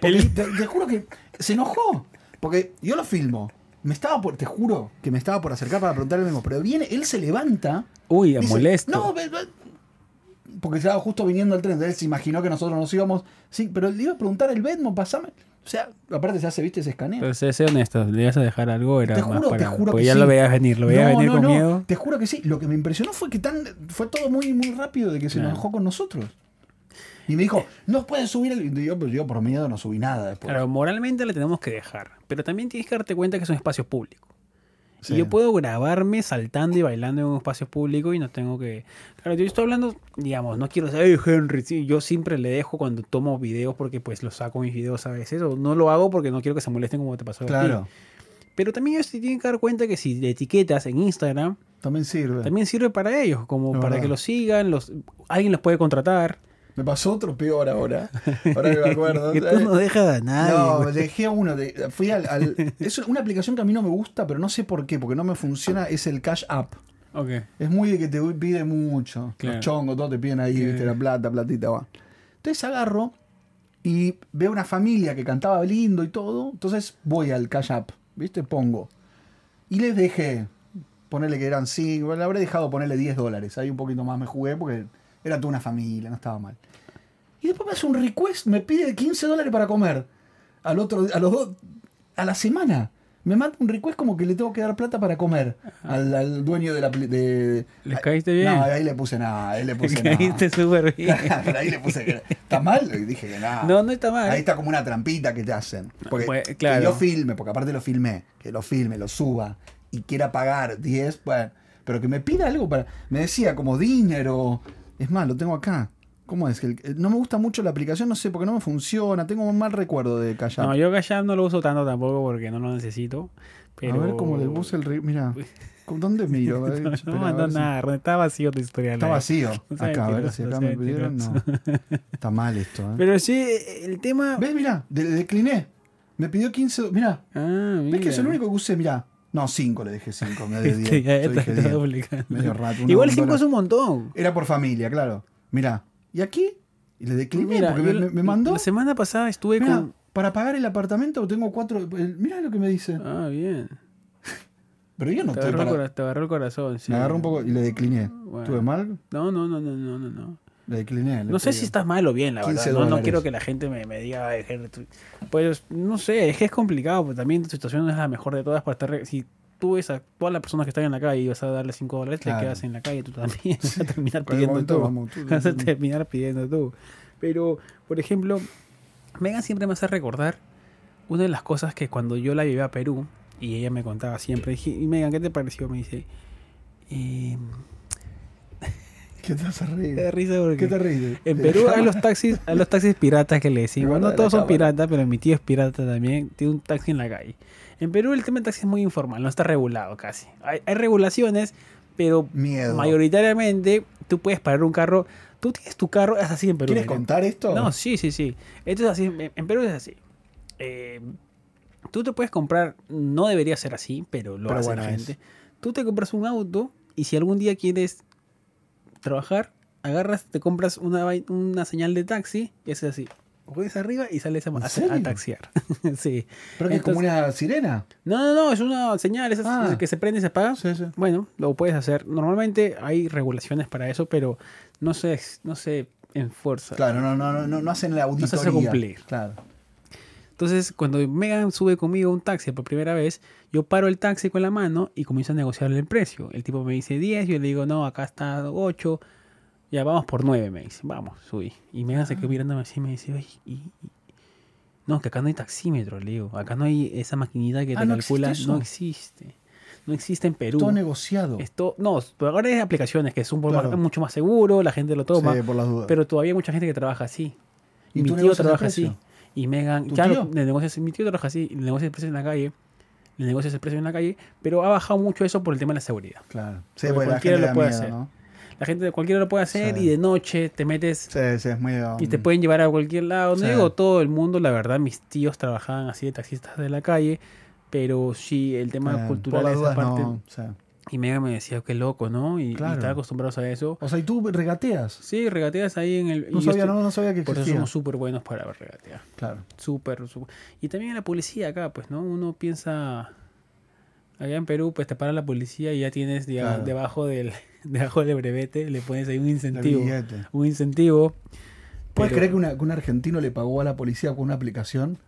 Speaker 2: Porque te, te juro que se enojó. Porque yo lo filmo. Me estaba por, te juro que me estaba por acercar para preguntarle lo mismo. Pero viene, él se levanta.
Speaker 1: Uy,
Speaker 2: dice,
Speaker 1: molesto.
Speaker 2: No, ve- ve-". porque estaba justo viniendo el tren. Entonces se imaginó que nosotros nos íbamos. Sí, pero le iba a preguntar el Venmo, pasame. O sea, aparte se hace, viste, se escanea.
Speaker 1: Pero sé, sé honesto, le ibas a dejar algo, era
Speaker 2: Te
Speaker 1: más
Speaker 2: juro,
Speaker 1: para...
Speaker 2: te juro
Speaker 1: porque
Speaker 2: que
Speaker 1: ya
Speaker 2: sí.
Speaker 1: lo veías venir, lo veías
Speaker 2: No,
Speaker 1: venir
Speaker 2: no,
Speaker 1: con
Speaker 2: no,
Speaker 1: miedo.
Speaker 2: Te juro que sí. Lo que me impresionó fue que tan fue todo muy, muy rápido de que se enojó con nosotros. Y me dijo, no puedes subir el. Y yo, pues yo por miedo no subí nada después.
Speaker 1: Claro, moralmente le tenemos que dejar, pero también tienes que darte cuenta que es un espacio público.
Speaker 2: Sí.
Speaker 1: Y yo puedo grabarme saltando y bailando en un espacio público y no tengo que... Claro, yo estoy hablando, digamos, no quiero "Ay, Henry, sí", yo siempre le dejo cuando tomo videos porque pues los saco mis videos a veces, o no lo hago porque no quiero que se molesten como te pasó a ti.
Speaker 2: Claro,
Speaker 1: Pero también ellos tienen que dar cuenta que si le etiquetas en Instagram,
Speaker 2: también sirve.
Speaker 1: también sirve para ellos, como
Speaker 2: Es
Speaker 1: para
Speaker 2: verdad.
Speaker 1: que los sigan, los, alguien los puede contratar.
Speaker 2: Me pasó otro peor ahora. Ahora que me acuerdo.
Speaker 1: que tú no dejas a nadie.
Speaker 2: No,
Speaker 1: güey.
Speaker 2: dejé a uno. de- fui al, al- es una aplicación que a mí no me gusta, pero no sé por qué, porque no me funciona. Es el Cash App.
Speaker 1: Ok.
Speaker 2: Es muy de que te pide mucho.
Speaker 1: Claro.
Speaker 2: Los chongos, todos te piden ahí, viste, la plata, platita, va. Entonces agarro y veo una familia que cantaba lindo y todo. Entonces voy al Cash App, ¿viste? Pongo. Y les dejé, ponerle que eran 5, le habré dejado ponerle 10 dólares. Ahí un poquito más me jugué porque era toda una familia, no estaba mal. Y después me hace un request, me pide 15 dólares para comer. Al otro, a los dos, a la semana. Me manda un request como que le tengo que dar plata para comer al, al dueño de la... De,
Speaker 1: ¿Les caíste bien?
Speaker 2: No, ahí le puse nada, ahí le puse nada.
Speaker 1: caíste súper bien.
Speaker 2: Pero ahí le puse que está mal y dije que nada.
Speaker 1: No, no está mal.
Speaker 2: Ahí está como una trampita que te hacen. Porque
Speaker 1: Pues,
Speaker 2: que
Speaker 1: claro.
Speaker 2: yo filme, porque aparte lo filmé, que lo filme, lo suba y quiera pagar 10, bueno, pero que me pida algo para. Me decía como dinero. Es más, lo tengo acá. ¿Cómo es? No me gusta mucho la aplicación, no sé, porque no me funciona. Tengo un mal recuerdo de callar.
Speaker 1: No, yo App no lo uso tanto tampoco porque no lo necesito. Pero...
Speaker 2: A ver cómo le puse el. Mira, ¿con ¿dónde miro?
Speaker 1: No,
Speaker 2: espera,
Speaker 1: no mandó
Speaker 2: si-
Speaker 1: nada, está vacío tu historial.
Speaker 2: Está
Speaker 1: ahí.
Speaker 2: vacío.
Speaker 1: No
Speaker 2: Acá, a ver si acá me pidieron. No. Está mal esto, ¿eh?
Speaker 1: Pero sí, el tema...
Speaker 2: ¿Ves? Mira, le, le decliné. Me pidió 15. Mira,
Speaker 1: Ah,
Speaker 2: ¿ves que
Speaker 1: mira.
Speaker 2: es el único que usé? Mira. No, 5 le dejé 5. Me de 10.
Speaker 1: Sí, ya
Speaker 2: Yo
Speaker 1: está,
Speaker 2: dije
Speaker 1: está
Speaker 2: 10.
Speaker 1: duplicando.
Speaker 2: Medio rato.
Speaker 1: Igual
Speaker 2: un
Speaker 1: 5
Speaker 2: dólar.
Speaker 1: es un montón.
Speaker 2: Era por familia, claro. Mira. ¿Y aquí? Y le decliné
Speaker 1: Mira,
Speaker 2: porque me, me- mandó.
Speaker 1: La semana pasada estuve
Speaker 2: Mira,
Speaker 1: con...
Speaker 2: para pagar el apartamento tengo cuatro. Mira lo que me dice.
Speaker 1: Ah, bien.
Speaker 2: Pero yo no
Speaker 1: Te
Speaker 2: estoy
Speaker 1: agarró,
Speaker 2: para.
Speaker 1: te agarró el corazón. sí.
Speaker 2: Me agarró un poco y le decliné.
Speaker 1: Bueno.
Speaker 2: ¿Estuve mal?
Speaker 1: No, no, no, no, no, no.
Speaker 2: Decliné.
Speaker 1: No sé si estás mal o bien, la
Speaker 2: 15
Speaker 1: verdad. No, quiero que la gente me, me diga, pues no sé, es que es complicado, porque también tu situación no es la mejor de todas para estar. Si tú ves a todas las personas que están en la calle y vas a darle 5 dólares,
Speaker 2: Claro.
Speaker 1: te quedas en la calle, tú también vas a terminar pidiendo
Speaker 2: momento
Speaker 1: tú.
Speaker 2: vamos, tú-
Speaker 1: Vas a terminar pidiendo tú. Pero, por ejemplo, Megan siempre me hace recordar una de las cosas que cuando yo la llevé a Perú, y ella me contaba siempre, y Megan, ¿qué te pareció? Me dice, eh,
Speaker 2: ¿Qué te hace reír?
Speaker 1: te da risa porque...
Speaker 2: ¿Qué te ríes?
Speaker 1: En Perú hay los taxis, hay los taxis piratas que le decimos. No todos son piratas, pero mi tío es pirata también. Tiene un taxi en la calle. En Perú el tema del taxi es muy informal, no está regulado casi. Hay, hay regulaciones, pero
Speaker 2: Miedo.
Speaker 1: mayoritariamente tú puedes parar un carro. Tú tienes tu carro, es así en Perú.
Speaker 2: ¿Quieres contar esto?
Speaker 1: No, sí, sí, sí. Esto es así. En, Perú es así. Eh, tú te puedes comprar, no debería ser así, pero lo
Speaker 2: Pero
Speaker 1: hace
Speaker 2: bueno,
Speaker 1: la
Speaker 2: es.
Speaker 1: gente. Tú te compras un auto y si algún día quieres trabajar, agarras, te compras una, una señal de taxi y es así. Pones arriba y sales a, taxiar. sí.
Speaker 2: ¿Pero que es como una sirena?
Speaker 1: No, no, no, es una señal esas
Speaker 2: Ah.
Speaker 1: que se prende y se apaga.
Speaker 2: Sí, sí.
Speaker 1: Bueno, lo puedes hacer. Normalmente hay regulaciones para eso, pero no se, no se enfuerza.
Speaker 2: Claro, no, no, no, no, no hacen la
Speaker 1: se
Speaker 2: auditoría.
Speaker 1: hace cumplir.
Speaker 2: Claro.
Speaker 1: Entonces, cuando Megan sube conmigo un taxi por primera vez, yo paro el taxi con la mano y comienzo a negociarle el precio. El tipo me dice 10, yo le digo, no, acá está 8, ya vamos por 9, me dice, vamos, subí. Y Megan se quedó mirándome así y me dice, oye, y, y- no, que acá no hay taxímetro, le digo, acá no hay esa maquinita que
Speaker 2: Ah,
Speaker 1: te
Speaker 2: ¿no
Speaker 1: calcula,
Speaker 2: existe
Speaker 1: no existe. No existe en Perú.
Speaker 2: Todo negociado.
Speaker 1: Esto, no, pero ahora hay aplicaciones que son por
Speaker 2: Claro.
Speaker 1: mucho más seguro, la gente lo toma,
Speaker 2: Sí, por las dudas.
Speaker 1: pero todavía hay mucha gente que trabaja así.
Speaker 2: ¿Y
Speaker 1: mi
Speaker 2: tú
Speaker 1: tío trabaja así. Y Megan,
Speaker 2: ¿Tu
Speaker 1: claro, le negocias- mi tío trabaja así, le negocias el precio en la calle, le negocias el precio en la calle, pero ha bajado mucho eso por el tema de la seguridad.
Speaker 2: Claro. Sí,
Speaker 1: Porque
Speaker 2: porque
Speaker 1: cualquiera lo puede
Speaker 2: miedo,
Speaker 1: hacer.
Speaker 2: ¿no?
Speaker 1: La gente, cualquiera lo puede hacer
Speaker 2: Sí.
Speaker 1: y de noche te metes
Speaker 2: Sí, sí, es muy...
Speaker 1: y te pueden llevar a cualquier lado. No digo todo el mundo, la verdad, mis tíos trabajaban así de taxistas de la calle, pero sí, el tema cultural de
Speaker 2: dudas
Speaker 1: parte.
Speaker 2: no.
Speaker 1: Y Mega me decía, qué loco, ¿no? Y, y
Speaker 2: Claro.
Speaker 1: estaba acostumbrados a eso.
Speaker 2: O sea, y tú regateas.
Speaker 1: Sí, regateas ahí en el... y
Speaker 2: No sabía,
Speaker 1: estoy-
Speaker 2: no, no sabía que
Speaker 1: Por eso
Speaker 2: existía.
Speaker 1: somos súper buenos para regatear.
Speaker 2: Claro.
Speaker 1: Súper, súper. Y también en la policía acá, pues, ¿no? Uno piensa... Allá en Perú, pues te para la policía y ya tienes, digamos,
Speaker 2: Claro.
Speaker 1: debajo del debajo del brevete, le pones ahí un incentivo. Un incentivo.
Speaker 2: ¿Puedes
Speaker 1: Pero-
Speaker 2: creer que, una- que un argentino le pagó a la policía con una aplicación?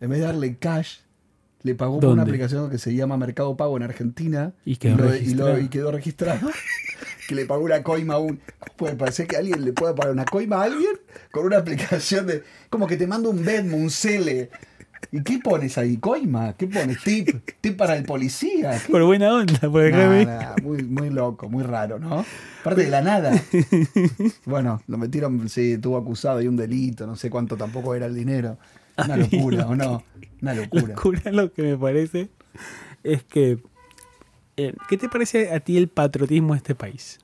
Speaker 2: En vez de darle cash, le pagó por una
Speaker 1: ¿Dónde?
Speaker 2: aplicación que se llama Mercado Pago en Argentina.
Speaker 1: Y quedó
Speaker 2: lo-
Speaker 1: registrado.
Speaker 2: lo- y quedó registrado. que le pagó una coima a un. ¿Cómo puede parecer que alguien le pueda pagar una coima a alguien con una aplicación de. Como que te manda un Venmo, un Cele. ¿Y qué pones ahí? ¿Coima? ¿Qué pones? ¿Tip? ¿Tip para el policía? ¿Qué?
Speaker 1: Por buena onda, por
Speaker 2: Nah, muy, muy loco, muy raro, ¿no? Aparte de la nada. Bueno, lo metieron, sí, tuvo acusado y un delito, no sé cuánto tampoco era el dinero. Una locura. ¿o no? Una locura.
Speaker 1: locura lo que me parece es que eh, ¿qué te parece a ti el patriotismo de este país?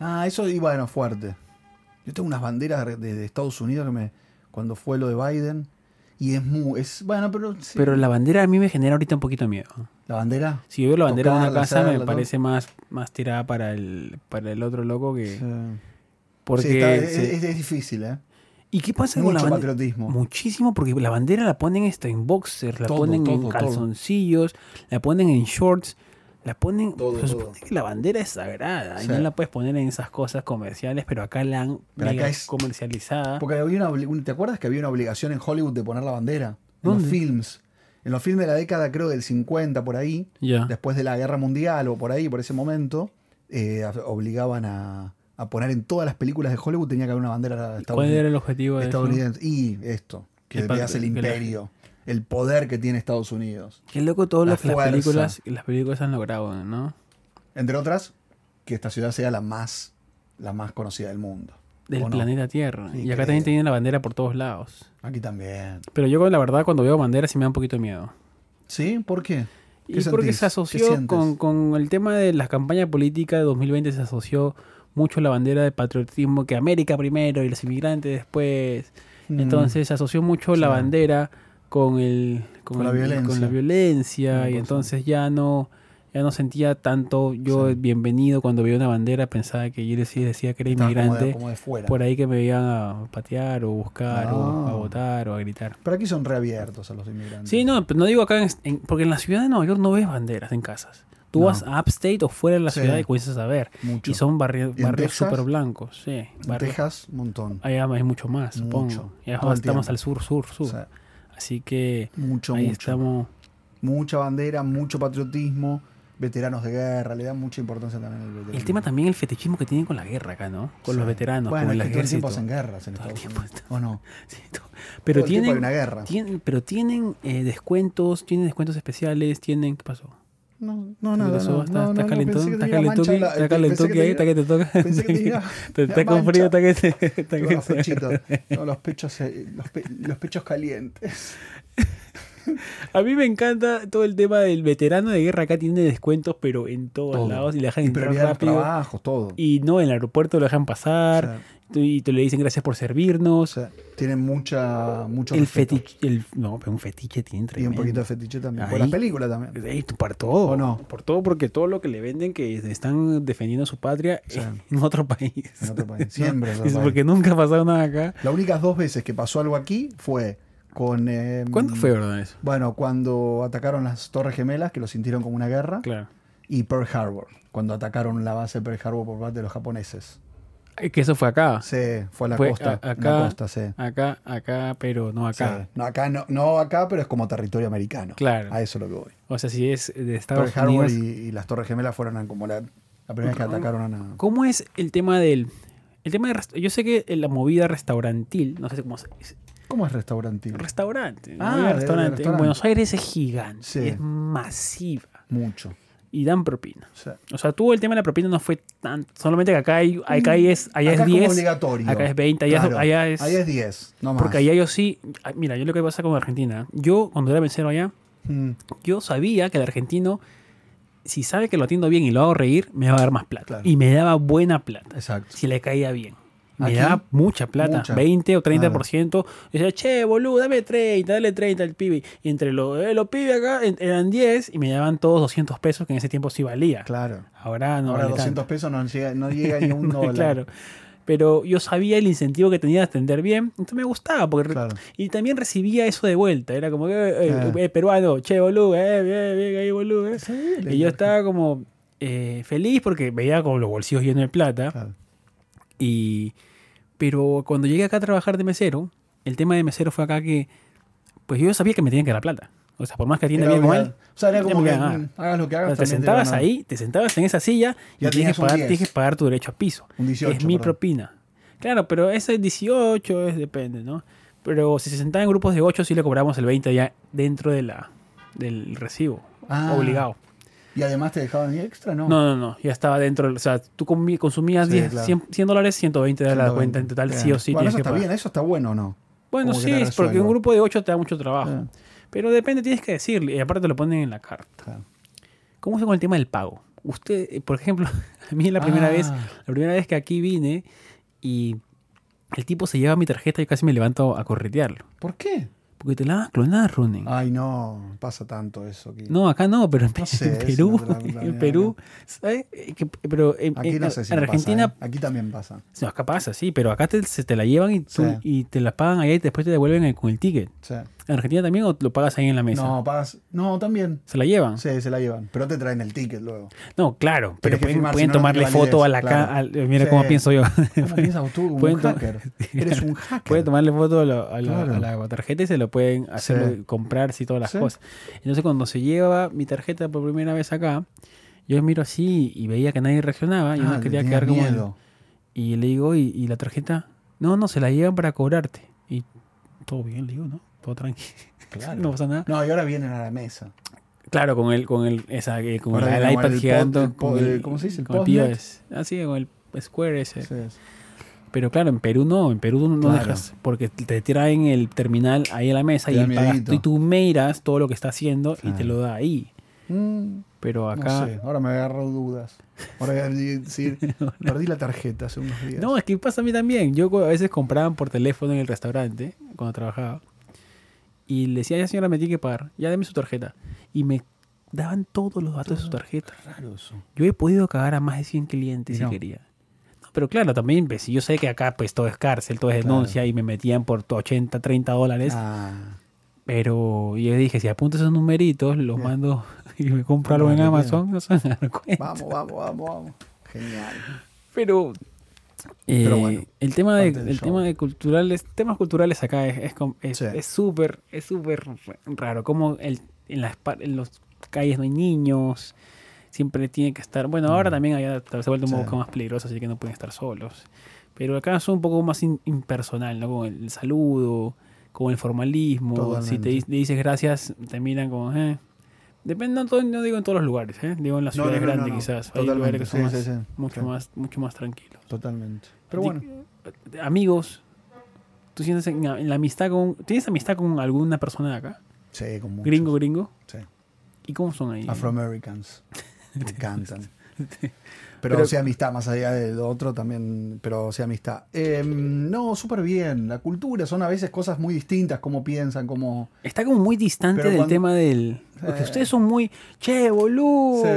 Speaker 2: Ah, eso, y bueno, fuerte. Yo tengo unas banderas de, de Estados Unidos que me. Cuando fue lo de Biden. Y es muy. Es, bueno, pero. sí.
Speaker 1: Pero la bandera a mí me genera ahorita un poquito de miedo.
Speaker 2: ¿La bandera?
Speaker 1: Si yo veo la bandera de una casa me
Speaker 2: hacerla,
Speaker 1: parece más, más tirada para el, para el otro loco que...
Speaker 2: Sí.
Speaker 1: Porque
Speaker 2: Sí, está- es,
Speaker 1: se-
Speaker 2: es- es difícil, ¿eh?
Speaker 1: ¿Y qué pasa con la bandera?
Speaker 2: patriotismo.
Speaker 1: Muchísimo, porque la bandera la ponen esto en boxers, la
Speaker 2: Todo,
Speaker 1: ponen
Speaker 2: todo,
Speaker 1: en
Speaker 2: todo.
Speaker 1: calzoncillos, la ponen en shorts, la ponen...
Speaker 2: Todo,
Speaker 1: se
Speaker 2: todo.
Speaker 1: supone que la bandera es sagrada y no la puedes poner en esas cosas comerciales, pero acá la han
Speaker 2: Pero acá
Speaker 1: mega
Speaker 2: es-
Speaker 1: comercializada.
Speaker 2: Porque había una, ¿te acuerdas que había una obligación en Hollywood de poner la bandera? En los films. En los films de la década, creo, del 50, por ahí,
Speaker 1: Ya.
Speaker 2: después de la guerra mundial o por ahí, por ese momento, eh, obligaban a, a poner en todas las películas de Hollywood, tenía que haber una bandera
Speaker 1: ¿Cuál era el objetivo de eso?
Speaker 2: estadounidense. Y esto, que
Speaker 1: El
Speaker 2: veas el
Speaker 1: que la-
Speaker 2: imperio, el poder que tiene Estados Unidos.
Speaker 1: Qué loco
Speaker 2: La
Speaker 1: que las
Speaker 2: fuerza.
Speaker 1: películas, las películas han logrado, ¿no?
Speaker 2: Entre otras, que esta ciudad sea la más, la más conocida del mundo.
Speaker 1: Del planeta Tierra. Y acá también tienen la bandera por todos lados.
Speaker 2: Aquí también.
Speaker 1: Pero yo, la verdad, cuando veo banderas sí me da un poquito de miedo.
Speaker 2: ¿Sí? ¿Por qué?
Speaker 1: Y
Speaker 2: ¿Qué
Speaker 1: porque
Speaker 2: sentís?
Speaker 1: se
Speaker 2: ¿Qué
Speaker 1: asoció con, con el tema de la campaña política de 2020, se asoció mucho la bandera de patriotismo, que América primero y los inmigrantes después.
Speaker 2: Mm.
Speaker 1: Entonces se asoció mucho la
Speaker 2: Sí.
Speaker 1: bandera con el
Speaker 2: Con la
Speaker 1: el-
Speaker 2: violencia.
Speaker 1: con la violencia,
Speaker 2: No,
Speaker 1: y entonces ya no ya no sentía tanto yo
Speaker 2: Sí.
Speaker 1: bienvenido cuando veía una bandera pensaba que yo decía, decía que era
Speaker 2: Estaba como de-
Speaker 1: inmigrante
Speaker 2: como de
Speaker 1: por ahí que me iban a patear o buscar o a
Speaker 2: Ah.
Speaker 1: votar o a gritar
Speaker 2: Pero aquí son reabiertos a los inmigrantes.
Speaker 1: Sí, no, pero no digo acá, en- en- porque en la ciudad de Nueva York no ves banderas en casas. Tú
Speaker 2: No.
Speaker 1: vas a Upstate o fuera de la
Speaker 2: Sí.
Speaker 1: ciudad y comienzas a ver.
Speaker 2: Mucho.
Speaker 1: Y son barri-
Speaker 2: ¿Y
Speaker 1: barrios súper blancos, sí.
Speaker 2: En Texas, un montón.
Speaker 1: Allá hay mucho más, supongo.
Speaker 2: Mucho. El
Speaker 1: estamos
Speaker 2: tiempo.
Speaker 1: al sur, sur, sur.
Speaker 2: Sea,
Speaker 1: Así que
Speaker 2: mucho,
Speaker 1: ahí
Speaker 2: mucho.
Speaker 1: estamos.
Speaker 2: Mucha bandera, mucho patriotismo, veteranos de guerra, le dan mucha importancia también al veterano.
Speaker 1: El tema también el fetichismo que tienen con la guerra acá, ¿no? Con los
Speaker 2: Sí.
Speaker 1: veteranos,
Speaker 2: Bueno,
Speaker 1: con el
Speaker 2: todo el tiempo
Speaker 1: ejército.
Speaker 2: hacen guerras en
Speaker 1: Todo el
Speaker 2: Estados
Speaker 1: tiempo
Speaker 2: Unidos. ¿O no?
Speaker 1: Sí, todo. Pero
Speaker 2: Todo
Speaker 1: tienen,
Speaker 2: hay una guerra.
Speaker 1: tienen, pero tienen eh, descuentos, tienen descuentos especiales, tienen, ¿qué pasó?
Speaker 2: No, no,
Speaker 1: ¿Qué
Speaker 2: nada. no,
Speaker 1: ¿Está,
Speaker 2: no, no,
Speaker 1: calentón?
Speaker 2: pensé que
Speaker 1: ¿Está
Speaker 2: tenía
Speaker 1: calentón?
Speaker 2: mancha en la-
Speaker 1: ¿Está
Speaker 2: pensé
Speaker 1: calentón
Speaker 2: que
Speaker 1: ahí? ¿Está que te toca?
Speaker 2: pensé que
Speaker 1: Te- Está con frío, está que te...
Speaker 2: los pechitos, tengo los pechos, los, pe- los pechos calientes.
Speaker 1: A mí me encanta todo el tema del veterano de guerra. Acá tiene descuentos, pero en todos
Speaker 2: Todo.
Speaker 1: lados y le dejan entrar rápido.
Speaker 2: trabajos, todo.
Speaker 1: Y no, en el aeropuerto lo dejan
Speaker 2: O
Speaker 1: pasar.
Speaker 2: sea,
Speaker 1: y te le dicen gracias por servirnos.
Speaker 2: o sea, tienen mucha, mucho
Speaker 1: el
Speaker 2: respeto.
Speaker 1: fetiche. El, no, pero un fetiche tiene
Speaker 2: Y un
Speaker 1: tremendo.
Speaker 2: poquito de fetiche también. Por
Speaker 1: Ahí.
Speaker 2: las películas también.
Speaker 1: Por todo.
Speaker 2: ¿O no?
Speaker 1: Por todo, porque todo lo que le venden que están defendiendo su patria en otro país.
Speaker 2: En otro país. Siempre otro país.
Speaker 1: porque nunca ha pasado nada acá.
Speaker 2: Las únicas dos veces que pasó algo aquí fue con... eh,
Speaker 1: ¿Cuándo fue, verdad, eso?
Speaker 2: Bueno, cuando atacaron las Torres Gemelas, que lo sintieron como una guerra,
Speaker 1: Claro.
Speaker 2: y Pearl Harbor, cuando atacaron la base de Pearl Harbor por parte de los japoneses.
Speaker 1: Que eso fue acá.
Speaker 2: Sí, fue a la
Speaker 1: Fue
Speaker 2: costa.
Speaker 1: a- acá.
Speaker 2: costa, sí.
Speaker 1: Acá, acá, pero no acá.
Speaker 2: Sí. No, acá no, no acá, pero es como territorio americano.
Speaker 1: Claro.
Speaker 2: A eso es lo que voy.
Speaker 1: O sea, si es de
Speaker 2: Pearl
Speaker 1: Estados
Speaker 2: Harbor
Speaker 1: Unidos.
Speaker 2: y, y las Torres Gemelas fueron como la, la primera vez que atacaron a...
Speaker 1: ¿Cómo es el tema del. El tema de. Yo sé que la movida restaurantil, no sé cómo.
Speaker 2: ¿Cómo es restaurante?
Speaker 1: Restaurante.
Speaker 2: Ah, de
Speaker 1: restaurante. En
Speaker 2: restaurante.
Speaker 1: Buenos Aires es gigante.
Speaker 2: Sí.
Speaker 1: Es masiva.
Speaker 2: Mucho.
Speaker 1: Y dan propina.
Speaker 2: O sea,
Speaker 1: O sea, tú el tema de la propina no fue tan. Solamente que acá, hay, acá hay es, allá
Speaker 2: acá
Speaker 1: es
Speaker 2: como
Speaker 1: 10.
Speaker 2: obligatorio.
Speaker 1: acá es 20, allá,
Speaker 2: Claro,
Speaker 1: allá es.
Speaker 2: Allá es 10, no más.
Speaker 1: porque allá yo sí. ah, Mira, yo lo que pasa con Argentina. Yo, cuando era mesero allá,
Speaker 2: Mm,
Speaker 1: yo sabía que el argentino, si sabe que lo atiendo bien y lo hago reír, me va a dar más plata.
Speaker 2: Claro.
Speaker 1: Y me daba buena plata.
Speaker 2: exacto.
Speaker 1: Si le caía bien. Me daba mucha plata,
Speaker 2: mucha.
Speaker 1: 20 o 30%. Decía, che, boludo, dame 30, dale 30 al pibe. Y entre los, eh, los pibes acá eran 10 y me daban todos 200 pesos, que en ese tiempo sí valía.
Speaker 2: Claro.
Speaker 1: Ahora no
Speaker 2: Ahora
Speaker 1: vale
Speaker 2: 200
Speaker 1: tanto.
Speaker 2: pesos no llega, no llega ni un dólar.
Speaker 1: claro. Pero yo sabía el incentivo que tenía de atender bien, entonces me gustaba. Porque
Speaker 2: Claro.
Speaker 1: Y también recibía eso de vuelta. Era como que, eh,
Speaker 2: Ah.
Speaker 1: eh, peruano, che, boludo, eh, bien, bien, ahí, boludo. eh".
Speaker 2: Sí,
Speaker 1: Y yo estaba como eh, feliz porque veía como los bolsillos llenos de plata.
Speaker 2: Claro.
Speaker 1: Y, pero cuando llegué acá a trabajar de mesero, el tema de mesero fue acá que, pues yo sabía que me tenían que dar plata. O sea, por más que atienda bien
Speaker 2: obligado. O sea, era como que mm, hagas lo que
Speaker 1: o
Speaker 2: hagas.
Speaker 1: sea, te sentabas
Speaker 2: a-
Speaker 1: ahí, te sentabas en esa silla y
Speaker 2: Ya
Speaker 1: tienes que, pagar,
Speaker 2: 10.
Speaker 1: tienes que pagar tu derecho a piso.
Speaker 2: Un 18.
Speaker 1: es mi
Speaker 2: perdón.
Speaker 1: propina. Claro, pero ese 18 es depende, ¿no? Pero si se sentaba en grupos de 8, sí le cobramos el 20 ya dentro de la, del recibo.
Speaker 2: Ah.
Speaker 1: Obligado.
Speaker 2: Y además te dejaban extra, ¿no?
Speaker 1: No, no, no. Ya estaba dentro. O sea, tú consumías
Speaker 2: Sí,
Speaker 1: 10,
Speaker 2: claro.
Speaker 1: 100, 100 dólares, 120 de la
Speaker 2: 120.
Speaker 1: cuenta en total,
Speaker 2: Bien.
Speaker 1: sí o sí
Speaker 2: Bueno, eso
Speaker 1: que
Speaker 2: está
Speaker 1: pagar.
Speaker 2: bien, eso está bueno o no.
Speaker 1: Bueno,
Speaker 2: Como
Speaker 1: sí, es porque un grupo de 8 te da mucho trabajo. Pero depende, tienes que decirle. Y aparte te lo ponen en la carta.
Speaker 2: claro.
Speaker 1: ¿Cómo es con el tema del pago? Usted, eh, por ejemplo, a mí la primera
Speaker 2: Ah.
Speaker 1: vez, la primera vez que aquí vine y el tipo se lleva mi tarjeta y casi me levanto a corretearlo.
Speaker 2: ¿Por qué?
Speaker 1: Porque te la van a clonar, Ronen.
Speaker 2: Ay, no, pasa tanto eso aquí.
Speaker 1: No, acá no, pero en,
Speaker 2: No sé,
Speaker 1: en
Speaker 2: eso
Speaker 1: Perú,
Speaker 2: no
Speaker 1: en Perú, ¿sabes? Que- pero en,
Speaker 2: Aquí
Speaker 1: en-
Speaker 2: no sé si
Speaker 1: en
Speaker 2: no
Speaker 1: Argentina,
Speaker 2: pasa, ¿eh? Aquí también pasa.
Speaker 1: no, acá pasa, sí, pero acá te, se te la llevan y, tú-
Speaker 2: Sí.
Speaker 1: y te la pagan allá y después te devuelven el- con el ticket.
Speaker 2: Sí.
Speaker 1: ¿En Argentina también o lo pagas ahí en la mesa?
Speaker 2: No, pagas. No, también.
Speaker 1: ¿Se la llevan?
Speaker 2: Sí, se la llevan. Pero te traen el ticket luego.
Speaker 1: No, claro, pero pueden,
Speaker 2: firmar,
Speaker 1: pueden
Speaker 2: si no, no
Speaker 1: tomarle foto a la
Speaker 2: claro.
Speaker 1: Mira
Speaker 2: Sí.
Speaker 1: cómo pienso yo.
Speaker 2: ¿Cómo piensas tú? Un hacker. Eres un hacker.
Speaker 1: pueden tomarle foto a, la- a la,
Speaker 2: Claro.
Speaker 1: a la tarjeta y se lo pueden hacer
Speaker 2: Sí.
Speaker 1: comprar y todas las
Speaker 2: Sí.
Speaker 1: cosas. Entonces cuando se lleva mi tarjeta por primera vez acá, yo miro así y veía que nadie reaccionaba y
Speaker 2: Ah,
Speaker 1: no quería quedar como...
Speaker 2: miedo.
Speaker 1: Y le digo, ¿y, y la tarjeta? No, no, se la llevan para cobrarte. Y todo bien, le digo, ¿no? Todo tranquilo.
Speaker 2: Claro.
Speaker 1: no pasa nada.
Speaker 2: No, y ahora vienen a la mesa.
Speaker 1: Claro, con el, con el, esa, eh, con
Speaker 2: Ahora
Speaker 1: el, iPad
Speaker 2: el
Speaker 1: gigante.
Speaker 2: pod- el
Speaker 1: con
Speaker 2: pod-
Speaker 1: el-
Speaker 2: ¿cómo se dice? ¿El
Speaker 1: Con? POS. Así, con el Square ese.
Speaker 2: Sí.
Speaker 1: Pero claro, en Perú no, en Perú no
Speaker 2: Claro.
Speaker 1: dejas, porque te traen el terminal ahí a la mesa y, pagas tú, y tú miras todo lo que está haciendo y te lo da ahí.
Speaker 2: Mm,
Speaker 1: Pero acá...
Speaker 2: No sé, ahora me agarro dudas. Ahora voy a decir, perdí la tarjeta hace unos días.
Speaker 1: No, es que pasa a mí también. Yo a veces compraban por teléfono en el restaurante cuando trabajaba. Y le decía, ya señora, me tiene que pagar. Ya deme su tarjeta. Y me daban todos los datos de su tarjeta.
Speaker 2: raro eso.
Speaker 1: Yo he podido cagar a más de 100 clientes si quería. No, pero claro, también, pues, si yo sé que acá pues todo es cárcel, todo es
Speaker 2: Claro.
Speaker 1: denuncia y me metían por 80, 30 dólares.
Speaker 2: Ah,
Speaker 1: Pero yo dije, si apunto esos numeritos, los mando y me compro algo en. Amazon, no se van a dar cuenta.
Speaker 2: vamos, vamos, vamos, vamos. Genial.
Speaker 1: Pero, eh,
Speaker 2: Pero bueno,
Speaker 1: el tema de, el tema de culturales, temas culturales acá es com- es
Speaker 2: Sí.
Speaker 1: súper es súper raro. Como el, en las en los calles no hay niños, siempre tiene que estar. Bueno, ahora
Speaker 2: Mm.
Speaker 1: también allá se ha vuelto un
Speaker 2: Sí.
Speaker 1: poco más peligroso, así que no pueden estar solos. Pero acá es un poco más in- impersonal, ¿no? Con el saludo, con el formalismo. Si te le dices gracias, te miran como, eh. Depende, no, digo en todos los lugares, ¿eh? digo en las ciudades
Speaker 2: no, no,
Speaker 1: grandes quizás. Hay lugares que son
Speaker 2: sí,
Speaker 1: más-
Speaker 2: sí,
Speaker 1: mucho, más, mucho más tranquilos.
Speaker 2: Totalmente. Pero bueno,
Speaker 1: Amigos, ¿tú sientes en, en la amistad con. ¿Tienes amistad con alguna persona de acá?
Speaker 2: sí, con muchos.
Speaker 1: Gringo, gringo.
Speaker 2: Sí.
Speaker 1: ¿Y cómo son ahí?
Speaker 2: Afroamericans. Me encantan. Pero,
Speaker 1: Pero-
Speaker 2: o sea, amistad, más allá de lo otro también, pero o sea, amistad. Eh, no, súper bien. La cultura son a veces cosas muy distintas, cómo piensan, cómo...
Speaker 1: Está como muy distante
Speaker 2: Pero
Speaker 1: del
Speaker 2: cuando-
Speaker 1: tema del. Porque
Speaker 2: Sí.
Speaker 1: ustedes son muy. Che, boludo.
Speaker 2: Sí.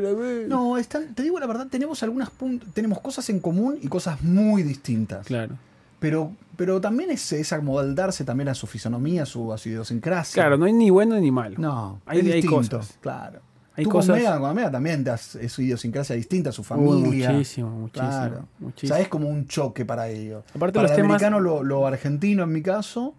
Speaker 1: bueno, bueno".
Speaker 2: No, están, te digo la verdad, tenemos algunas puntos, tenemos cosas en común y cosas muy distintas.
Speaker 1: Claro.
Speaker 2: Pero, pero también es, es amoldarse también a su fisonomía, a su, a su idiosincrasia.
Speaker 1: Claro, no hay ni bueno ni malo.
Speaker 2: No,
Speaker 1: Hay-
Speaker 2: es
Speaker 1: hay cosas.
Speaker 2: Claro.
Speaker 1: Hay
Speaker 2: Tú
Speaker 1: cosas.
Speaker 2: con Mega, con Mega también te has- es su idiosincrasia distinta, su familia.
Speaker 1: muchísimo, muchísimo.
Speaker 2: Claro. O
Speaker 1: muchísimo.
Speaker 2: sea, es como un choque para ellos.
Speaker 1: Aparte
Speaker 2: para
Speaker 1: los
Speaker 2: el
Speaker 1: temas-
Speaker 2: americano lo, lo argentino en mi caso,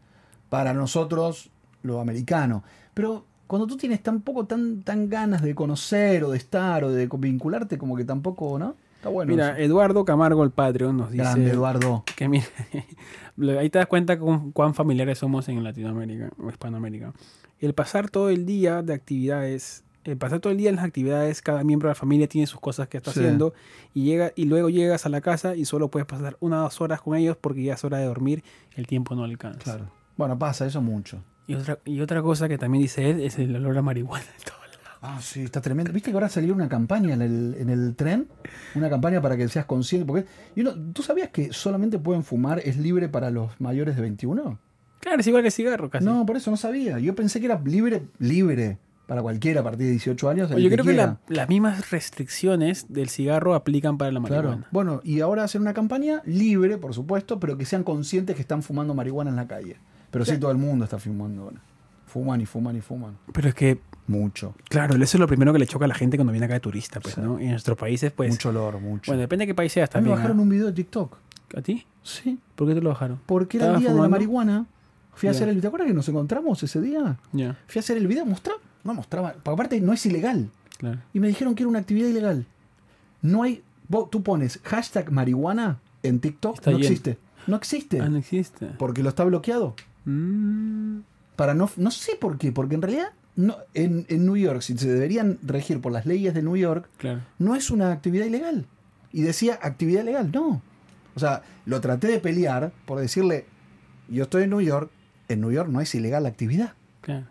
Speaker 2: para nosotros lo americano. Pero cuando tú tienes tan poco, tan, tan ganas de conocer o de estar o de vincularte, como que tampoco, ¿no? Está bueno.
Speaker 1: Mira,
Speaker 2: eso.
Speaker 1: Eduardo Camargo, el Patreon, nos dice.
Speaker 2: Grande Eduardo.
Speaker 1: que mira, ahí te das cuenta con cuán familiares somos en Latinoamérica o Hispanoamérica. El pasar todo el día de actividades, el pasar todo el día en las actividades, cada miembro de la familia tiene sus cosas que está
Speaker 2: Sí.
Speaker 1: haciendo y llega y luego llegas a la casa y solo puedes pasar una o dos horas con ellos porque ya es hora de dormir, el tiempo no alcanza.
Speaker 2: Claro. Bueno, pasa eso mucho.
Speaker 1: Y otra y otra cosa que también dice él es el olor a marihuana de todos lados.
Speaker 2: Ah, sí, está tremendo. ¿Viste que ahora salió una campaña en el, en el tren? Una campaña para que seas consciente. Porque y uno- ¿Tú sabías que solamente pueden fumar, es libre para los mayores de 21?
Speaker 1: Claro, es igual que el cigarro casi.
Speaker 2: No, por eso no sabía. Yo pensé que era libre, libre para cualquiera a partir de 18 años.
Speaker 1: yo
Speaker 2: que
Speaker 1: creo que la- las mismas restricciones del cigarro aplican para la marihuana.
Speaker 2: Claro. Bueno, y ahora hacen una campaña libre, por supuesto, pero que sean conscientes que están fumando marihuana en la calle. Pero sí,
Speaker 1: Sí.
Speaker 2: todo el mundo está fumando ahora. Fuman y fuman y fuman.
Speaker 1: Pero es que,
Speaker 2: Mucho.
Speaker 1: claro, eso es lo primero que le choca a la gente cuando viene acá de turista, pues,
Speaker 2: Sí.
Speaker 1: ¿no? En nuestros países, pues.
Speaker 2: mucho olor, mucho.
Speaker 1: Bueno, depende de qué país seas
Speaker 2: mí me
Speaker 1: también.
Speaker 2: bajaron
Speaker 1: ¿ah?
Speaker 2: un video de TikTok.
Speaker 1: ¿A ti?
Speaker 2: Sí.
Speaker 1: ¿Por qué te lo bajaron?
Speaker 2: Porque era el
Speaker 1: ¿Estabas
Speaker 2: día de la marihuana. Fui a hacer el. ¿Te acuerdas que nos encontramos ese día?
Speaker 1: Ya,
Speaker 2: Fui a hacer el video, mostraba. No mostraba. Porque aparte no es ilegal.
Speaker 1: claro.
Speaker 2: Y me dijeron que era una actividad ilegal. No hay. vos- tú pones hashtag marihuana en TikTok.
Speaker 1: Está
Speaker 2: no existe. No existe.
Speaker 1: Ah, no existe.
Speaker 2: Porque lo está bloqueado.
Speaker 1: Mm,
Speaker 2: Para no. No sé por qué. Porque en realidad. No, en, en New York, si se deberían regir por las leyes de New York,
Speaker 1: claro.
Speaker 2: no es una actividad ilegal. Y decía actividad ilegal, no. O sea, lo traté de pelear por decirle, yo estoy en New York, en New York no es ilegal la actividad.
Speaker 1: claro.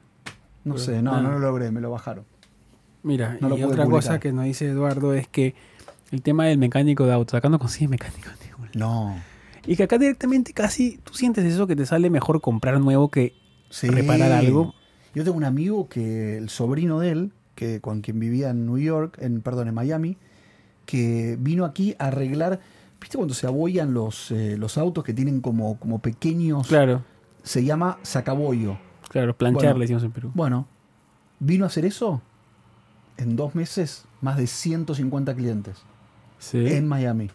Speaker 2: No
Speaker 1: Pero,
Speaker 2: sé, no,
Speaker 1: ah.
Speaker 2: no lo logré, me lo bajaron.
Speaker 1: Mira,
Speaker 2: No
Speaker 1: y otra cosa que nos dice Eduardo es que el tema del mecánico de autos, acá no consigues mecánico de.
Speaker 2: No.
Speaker 1: Y que acá directamente casi tú sientes eso que te sale mejor comprar nuevo que
Speaker 2: Sí.
Speaker 1: reparar algo.
Speaker 2: Yo tengo un amigo que el sobrino de él, que con quien vivía en New York, en perdón, en Miami, que vino aquí a arreglar, ¿viste cuando se abollan los, eh, los autos que tienen como, como pequeños?
Speaker 1: Claro,
Speaker 2: Se llama sacabollo.
Speaker 1: Claro, planchar
Speaker 2: Bueno.
Speaker 1: le decimos en Perú.
Speaker 2: Bueno, vino a hacer eso en dos meses, más de 150 clientes
Speaker 1: Sí.
Speaker 2: en Miami.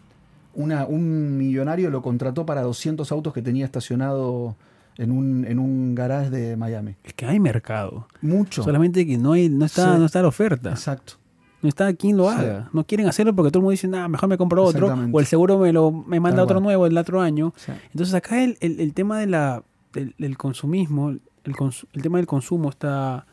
Speaker 2: Una, un millonario lo contrató para 200 autos que tenía estacionado en un, en un garage de Miami.
Speaker 1: Es que hay mercado.
Speaker 2: Mucho.
Speaker 1: Solamente que no hay, no está,
Speaker 2: Sí.
Speaker 1: no está la oferta.
Speaker 2: Exacto.
Speaker 1: No está quien lo
Speaker 2: Sí.
Speaker 1: haga. No quieren hacerlo porque todo el mundo dice, nada, mejor me compro otro. O el seguro me lo me manda
Speaker 2: Tal
Speaker 1: otro
Speaker 2: cual.
Speaker 1: nuevo el otro año.
Speaker 2: Sí.
Speaker 1: Entonces acá el, el- el tema de la, del, del consumismo, el, el tema del consumo está,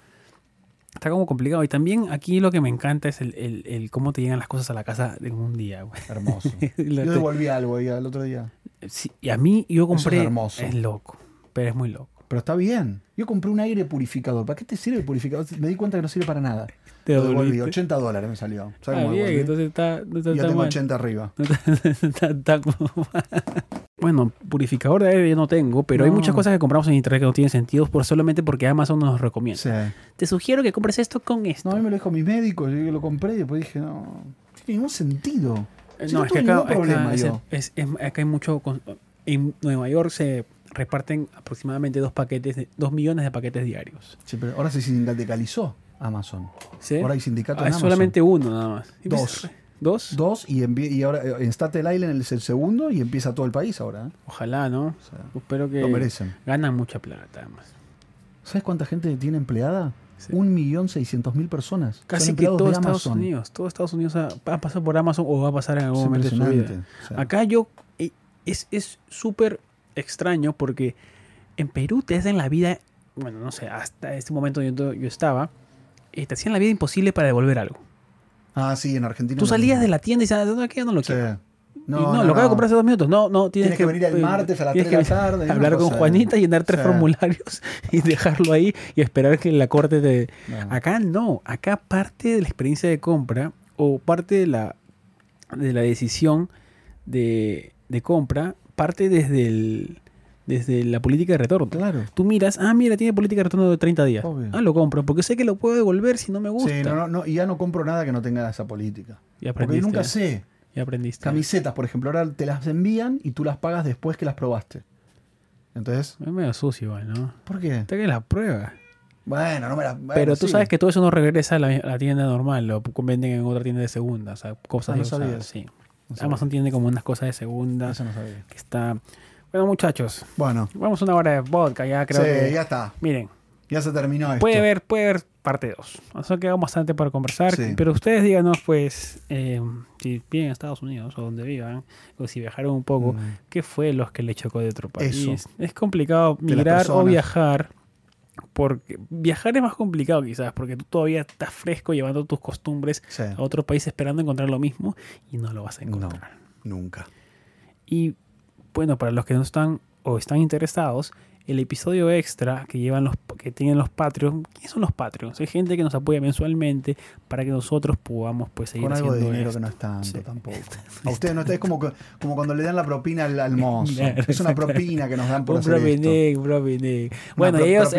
Speaker 1: está como complicado. Y también aquí lo que me encanta es el, el- el cómo te llegan las cosas a la casa en un día. güey.
Speaker 2: Hermoso. Yo devolví algo ahí al otro día.
Speaker 1: Sí, y a mí yo
Speaker 2: Eso es
Speaker 1: compré...
Speaker 2: hermoso.
Speaker 1: Es loco, pero es muy loco.
Speaker 2: Pero está bien. Yo compré un aire purificador. ¿Para qué te sirve el purificador? Me di cuenta que no sirve para nada.
Speaker 1: Te
Speaker 2: devolví.
Speaker 1: devolviste.
Speaker 2: 80 dólares me salió. ¿Sabes
Speaker 1: Ah, bien,
Speaker 2: devolví?
Speaker 1: entonces está, no está
Speaker 2: ya
Speaker 1: tan
Speaker 2: tengo
Speaker 1: mal.
Speaker 2: 80 arriba.
Speaker 1: No está- mal. bueno, purificador de aire yo no tengo, pero hay muchas cosas que compramos en internet que no tienen sentido por solamente porque Amazon nos recomienda.
Speaker 2: Sí.
Speaker 1: Te sugiero que compres esto con esto.
Speaker 2: No, a mí me lo dijo mi médico, yo lo compré y después dije, no, no tiene ningún sentido.
Speaker 1: Eh,
Speaker 2: Si
Speaker 1: no,
Speaker 2: no
Speaker 1: es que acá,
Speaker 2: problema
Speaker 1: acá es-
Speaker 2: yo.
Speaker 1: es- es- acá hay mucho. En Nueva York se reparten aproximadamente dos paquetes, de, dos millones de paquetes diarios.
Speaker 2: Sí, pero ahora se sindicalizó Amazon.
Speaker 1: ¿Sí?
Speaker 2: Ahora hay sindicato
Speaker 1: Ah,
Speaker 2: en
Speaker 1: es
Speaker 2: Amazon.
Speaker 1: solamente uno nada más. ¿Y
Speaker 2: Dos.
Speaker 1: ¿Dos?
Speaker 2: Dos y, ahora eh, en Staten Island es el segundo y empieza todo el país ahora. ¿eh?
Speaker 1: Ojalá, ¿no?
Speaker 2: O sea,
Speaker 1: Espero que
Speaker 2: lo merecen.
Speaker 1: ganan mucha plata, además.
Speaker 2: ¿Sabes cuánta gente tiene empleada?
Speaker 1: Sí.
Speaker 2: Un millón seiscientos mil personas. Son
Speaker 1: Casi que todo Estados. Unidos. Todo Estados Unidos ha, ha pasado por Amazon o va a pasar en algún
Speaker 2: Es
Speaker 1: momento de su vida.
Speaker 2: impresionante. O sea,
Speaker 1: Acá yo eh, es es súper extraño porque en Perú te hacen la vida, bueno, no sé, hasta este momento yo, yo estaba, eh, te hacían la vida imposible para devolver algo.
Speaker 2: Ah, sí, en Argentina.
Speaker 1: Tú salías de la tienda y decías, yo no lo
Speaker 2: Sí.
Speaker 1: quiero.
Speaker 2: No,
Speaker 1: Y no,
Speaker 2: no,
Speaker 1: lo acabo de comprar hace dos minutos. No, no, tienes,
Speaker 2: Tienes que venir el martes a las
Speaker 1: tienes
Speaker 2: 3 de la tarde,
Speaker 1: Hablar con Juanita, llenar tres
Speaker 2: Sí.
Speaker 1: formularios y dejarlo ahí y esperar que la corte te...
Speaker 2: No.
Speaker 1: Acá no, acá parte de la experiencia de compra o parte de la, de la decisión de, de compra parte desde, el, desde la política de retorno.
Speaker 2: Claro.
Speaker 1: Tú miras, ah, mira, tiene política de retorno de 30 días.
Speaker 2: Obvio.
Speaker 1: Ah, lo compro, porque sé que lo puedo devolver si no me gusta.
Speaker 2: Sí, no, no, no, y ya no compro nada que no tenga esa política.
Speaker 1: Y
Speaker 2: Porque yo nunca sé.
Speaker 1: Y aprendiste.
Speaker 2: Camisetas, por ejemplo, ahora te las envían y tú las pagas después que las probaste. Entonces,
Speaker 1: Es medio sucio igual, ¿no?
Speaker 2: ¿por qué?
Speaker 1: Hasta que la prueba.
Speaker 2: Bueno, no me las.
Speaker 1: Pero tú sabes que todo eso no regresa a la, a la tienda normal, lo venden en otra tienda de segunda, o sea, cosas
Speaker 2: Ah, no
Speaker 1: ya usadas,
Speaker 2: sabía.
Speaker 1: sí.
Speaker 2: No sabía.
Speaker 1: Amazon tiene como unas cosas de segunda
Speaker 2: Eso no sabía.
Speaker 1: que está... Bueno, muchachos,
Speaker 2: Bueno,
Speaker 1: vamos a una hora de vodka, ya creo
Speaker 2: sí,
Speaker 1: que...
Speaker 2: ya está.
Speaker 1: Miren,
Speaker 2: Ya se terminó esto.
Speaker 1: puede haber, puede haber parte 2. O sea, queda bastante para conversar,
Speaker 2: Sí.
Speaker 1: pero ustedes díganos, pues, eh, si viven en Estados Unidos o donde vivan, o si viajaron un poco,
Speaker 2: Mm.
Speaker 1: ¿qué fue los que le chocó de otro país?
Speaker 2: Eso.
Speaker 1: Es complicado migrar o viajar. Porque viajar es más complicado quizás, porque tú todavía estás fresco llevando tus costumbres
Speaker 2: Sí.
Speaker 1: a otro país esperando encontrar lo mismo y no lo vas a
Speaker 2: No,
Speaker 1: encontrar.
Speaker 2: nunca.
Speaker 1: Y bueno, para los que no están o están interesados, el episodio extra que llevan los que tienen los Patreons. ¿Quiénes son los Patreons? Hay gente que nos apoya mensualmente para que nosotros podamos pues seguir
Speaker 2: Con algo de
Speaker 1: haciendo
Speaker 2: dinero
Speaker 1: esto.
Speaker 2: que no es tanto
Speaker 1: Sí.
Speaker 2: tampoco. A ustedes no es como, como cuando le dan la propina al, al mozo.
Speaker 1: Claro,
Speaker 2: es una propina que nos dan por
Speaker 1: Un
Speaker 2: hacer esto.
Speaker 1: Bueno,
Speaker 2: pro-
Speaker 1: ellos,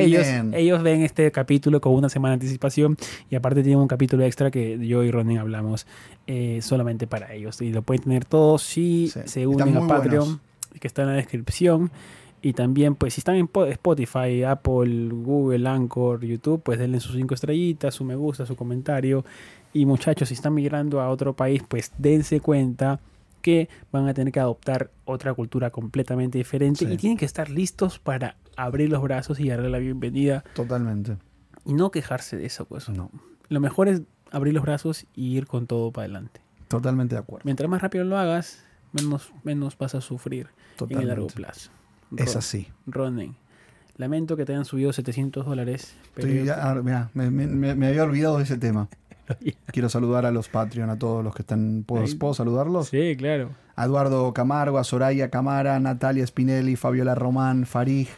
Speaker 1: ellos, ven este capítulo con una semana de anticipación y aparte tienen un capítulo extra que yo y Ronen hablamos eh, solamente para ellos. Y lo pueden tener todos si
Speaker 2: Sí,
Speaker 1: se unen a Patreon,
Speaker 2: buenos.
Speaker 1: Que está en la descripción. Y también, pues, si están en Po- Spotify, Apple, Google, Anchor, YouTube, pues denle sus cinco estrellitas, su me gusta, su comentario. Y muchachos, si están migrando a otro país, pues dense cuenta que van a tener que adoptar otra cultura completamente diferente
Speaker 2: Sí.
Speaker 1: y tienen que estar listos para abrir los brazos y darle la bienvenida
Speaker 2: Totalmente.
Speaker 1: y no quejarse de eso. Pues.
Speaker 2: No.
Speaker 1: Lo mejor es abrir los brazos y ir con todo para adelante.
Speaker 2: Totalmente de acuerdo.
Speaker 1: Mientras más rápido lo hagas, menos, menos vas a sufrir en el largo plazo.
Speaker 2: Es así.
Speaker 1: Ronen, lamento que te hayan subido 700 dólares. Pero
Speaker 2: Estoy ya- ah, mirá, me, me- me- me había olvidado de ese tema. Quiero saludar a los Patreon, a todos los que están. ¿Puedo,
Speaker 1: Ahí.
Speaker 2: ¿puedo saludarlos?
Speaker 1: Sí, claro.
Speaker 2: A Eduardo Camargo, a Soraya Camara, Natalia Spinelli, Fabiola Román, Farij,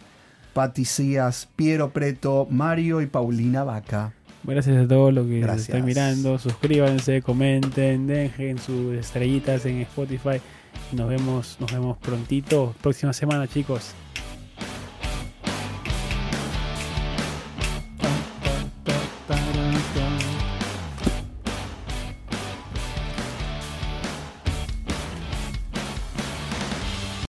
Speaker 2: Pati Cías, Piero Preto, Mario y Paulina Vaca.
Speaker 1: Gracias a todos los que están mirando. Suscríbanse, comenten, dejen sus estrellitas en Spotify. Nos vemos, nos vemos prontito. Próxima semana, chicos.